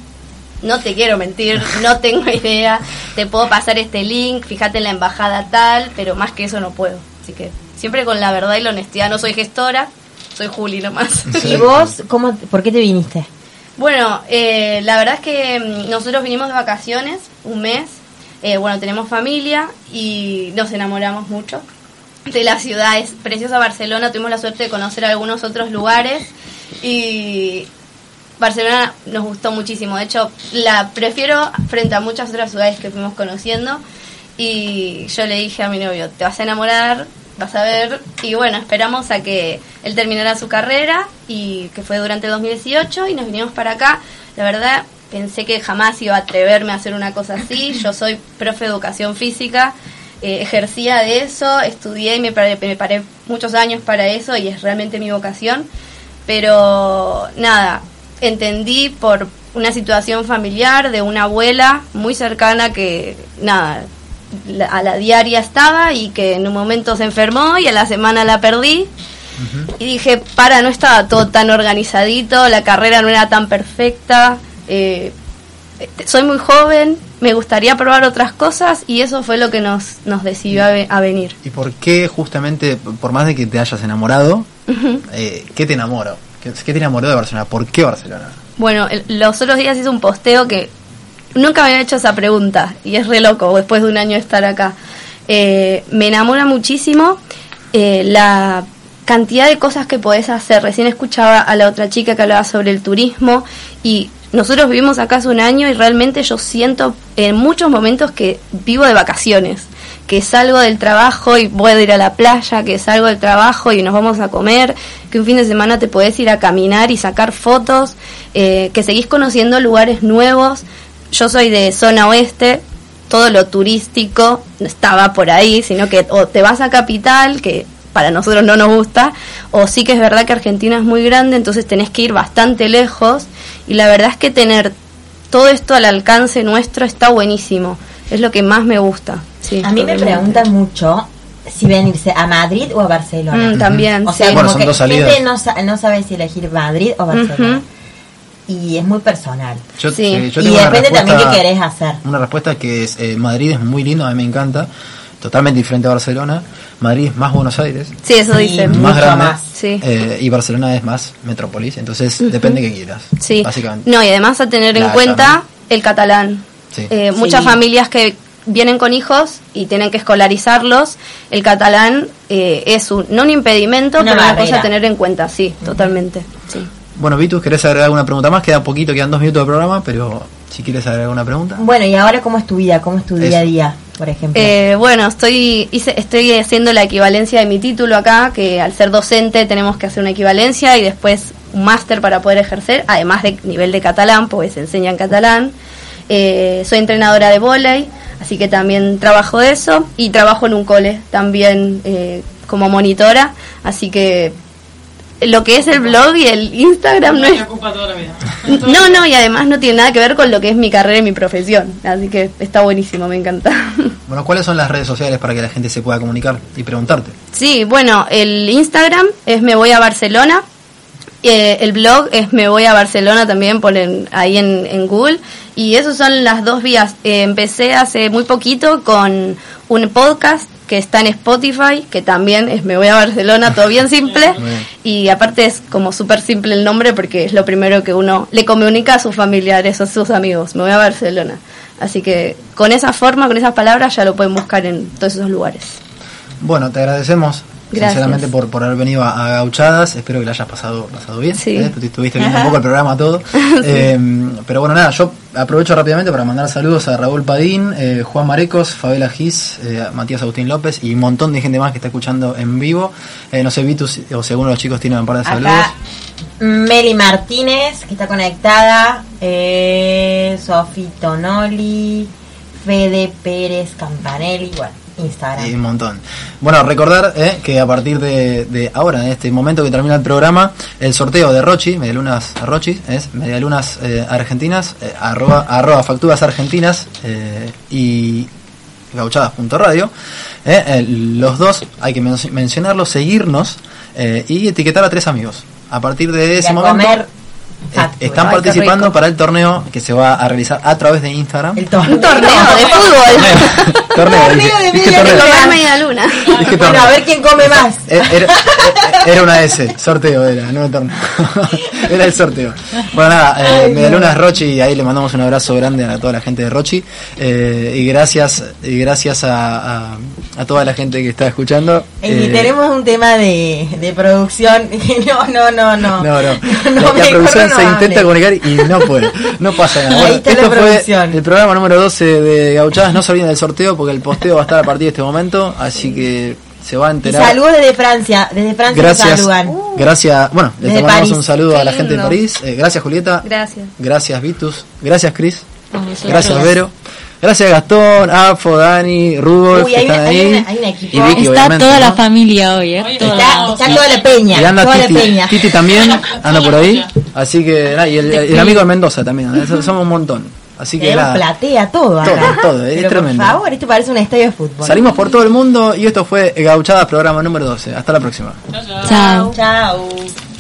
No te quiero mentir, [laughs] no tengo idea. Te puedo pasar este link, fíjate en la embajada tal, pero más que eso no puedo. Así que siempre con la verdad y la honestidad. No soy gestora, soy Juli nomás.
¿Y vos, cómo, por qué te viniste?
Bueno, eh, la verdad es que mm, nosotros vinimos de vacaciones, un mes. Eh, bueno, tenemos familia y nos enamoramos mucho de la ciudad. Es preciosa Barcelona, tuvimos la suerte de conocer algunos otros lugares y Barcelona nos gustó muchísimo. De hecho, la prefiero frente a muchas otras ciudades que fuimos conociendo. Y yo le dije a mi novio, te vas a enamorar, a ver. Y bueno, esperamos a que él terminara su carrera y que fue durante 2018 y nos vinimos para acá. La verdad, pensé que jamás iba a atreverme a hacer una cosa así. Yo [laughs] soy profe de educación física, eh, ejercía de eso, estudié y me paré, me paré muchos años para eso y es realmente mi vocación. Pero nada, entendí por una situación familiar de una abuela muy cercana que, nada, la- a la diaria estaba y que en un momento se enfermó y a la semana la perdí. Y dije, para, no estaba todo tan organizadito, la carrera no era tan perfecta, eh, soy muy joven, me gustaría probar otras cosas y eso fue lo que nos, nos decidió a, a venir.
¿Y por qué justamente, por más de que te hayas enamorado, eh, qué te enamoró? ¿Qué, qué te enamoró de Barcelona? ¿Por qué Barcelona?
Bueno, el- los otros días hice un posteo que nunca me había hecho esa pregunta y es re loco después de un año de estar acá. Eh, me enamora muchísimo eh, la cantidad de cosas que podés hacer. Recién escuchaba a la otra chica que hablaba sobre el turismo y nosotros vivimos acá hace un año y realmente yo siento en muchos momentos que vivo de vacaciones, que salgo del trabajo y puedo ir a la playa, que salgo del trabajo y nos vamos a comer, que un fin de semana te podés ir a caminar y sacar fotos, eh, que seguís conociendo lugares nuevos. Yo soy de zona oeste, todo lo turístico no estaba por ahí, sino que o te vas a capital, que para nosotros no nos gusta, o sí que es verdad que Argentina es muy grande, entonces tenés que ir bastante lejos, y la verdad es que tener todo esto al alcance nuestro está buenísimo, es lo que más me gusta. Sí,
A mí me preguntan mucho si venirse a Madrid o a Barcelona.
Mm, también,
O sea,
sí.
Bueno,
como
son
que
dos salidas.
gente no, sa- no sabe si elegir Madrid o Barcelona. Y es muy personal.
Yo,
Sí.
eh, yo
y
tengo una
depende también qué querés hacer.
Una respuesta que es, eh, Madrid es muy lindo, a mí me encanta, totalmente diferente a Barcelona. Madrid es más Buenos Aires,
Sí, eso dicen.
Mucho
más grande,
más.
Sí.
eh, y Barcelona es más metrópolis, entonces depende que quieras,
Sí.
básicamente.
No, y además a tener en cuenta el catalán.
Sí.
Eh,
Sí.
Muchas familias que vienen con hijos y tienen que escolarizarlos, el catalán eh, es un, no un impedimento,
Una
pero una
barrera.
cosa a tener en cuenta, sí, totalmente. Sí.
Bueno, Vitus, ¿querés agregar alguna pregunta más? Queda poquito, quedan dos minutos de programa, pero si quieres agregar alguna pregunta.
Bueno, y ahora, ¿cómo es tu vida? ¿Cómo es tu día a día, por ejemplo?
Eh, bueno, estoy, hice- estoy haciendo la equivalencia de mi título acá, que al ser docente tenemos que hacer una equivalencia y después un máster para poder ejercer, además de nivel de catalán, porque se enseña en catalán. Eh, soy entrenadora de volei, así que también trabajo de eso y trabajo en un cole también eh, como monitora, así que lo que es el blog y el Instagram no es...
ocupa toda la vida. [laughs]
No, no, y además no tiene nada que ver con lo que es mi carrera y mi profesión, así que está buenísimo, me encanta. [laughs]
Bueno, ¿cuáles son las redes sociales para que la gente se pueda comunicar y preguntarte?
Sí, bueno, el Instagram es Me Voy a Barcelona. eh, el blog es Me Voy a Barcelona también, ponen ahí en, en Google. Y esas son las dos vías. Eh, empecé hace muy poquito con un podcast que está en Spotify, que también es Me Voy a Barcelona, todo bien simple. [laughs] Y aparte es como súper simple el nombre porque es lo primero que uno le comunica a sus familiares, a sus amigos. Me Voy a Barcelona. Así que con esa forma, con esas palabras, ya lo pueden buscar en todos esos lugares.
Bueno, te agradecemos
Gracias.
sinceramente por, por haber venido a, a Gauchadas. Espero que la hayas pasado, pasado bien.
Sí.
¿eh? Tú Estuviste viendo un poco el programa todo. [laughs] Eh, pero bueno, nada, yo aprovecho rápidamente para mandar saludos a Raúl Padín, eh, Juan Marecos, Fabela Gis, eh, Matías Agustín López y un montón de gente más que está escuchando en vivo. Eh, no sé, Vitus o de los chicos tiene un par de saludos.
Acá, Meli Martínez, que está conectada. Eh, Sofi Tonoli. Fede Pérez Campanelli. Bueno, Instagram.
Y un montón. Bueno, recordar eh, que a partir de, de ahora, en este momento que termina el programa, el sorteo de Rochi, Medialunas Rochi, es Medialunas eh, Argentinas, eh, arroba, arroba facturas argentinas eh, y gauchadas.radio. Los dos hay que men- mencionarlos, seguirnos eh, y etiquetar a tres amigos. A partir de
Y
ese
a
momento
comer factura.
están
Ay,
participando para el torneo que se va a realizar a través de Instagram.
El torneo.
Un torneo de fútbol. [laughs]
torneo,
Torneo de
dije
media
torneo.
Comer media luna.
Dije
Bueno, a ver quién come más.
Era, era- una S, sorteo era, no el torneo. [laughs] era el sorteo. Bueno, nada, eh, Medialunas Rochi, y ahí le mandamos un abrazo grande a toda la gente de Rochi. eh, y gracias y gracias a, a, a toda la gente que está escuchando.
Y
eh,
tenemos un tema de, de producción que [laughs] no, no, no, no.
no, no. la, la producción
no
se intenta comunicar y no puede. No pasa nada. Bueno, esto fue el programa número 12 de Gauchadas. No se olviden del sorteo porque el posteo va a estar a partir de este momento. Así que se va a
Y
enterar.
saludos desde Francia, desde Francia
Gracias,
saludan.
gracias, bueno,
Desde
mandamos
París.
un saludo
Qué
a la gente de. París. Eh, gracias Julieta,
Gracias.
gracias Vitus, gracias Cris, gracias Vero, gracias Gastón, Afo, Dani, Rudolf,
Uy,
que están
una-
ahí.
hay una- hay un equipo.
y Vicky,
Está
obviamente,
toda la familia hoy, ¿eh? La-
Está, está toda la peña,
Y anda
toda
Titi,
la peña.
Titi también anda por ahí, así que nada, y el, el amigo de Mendoza también, somos un montón. Así que nada,
platea, todo acá.
Todo, todo, es
Pero
tremendo.
Por favor, esto parece un estadio de fútbol.
salimos por todo el mundo y esto fue Gauchadas programa número 12. Hasta la próxima.
Chao.
Chao.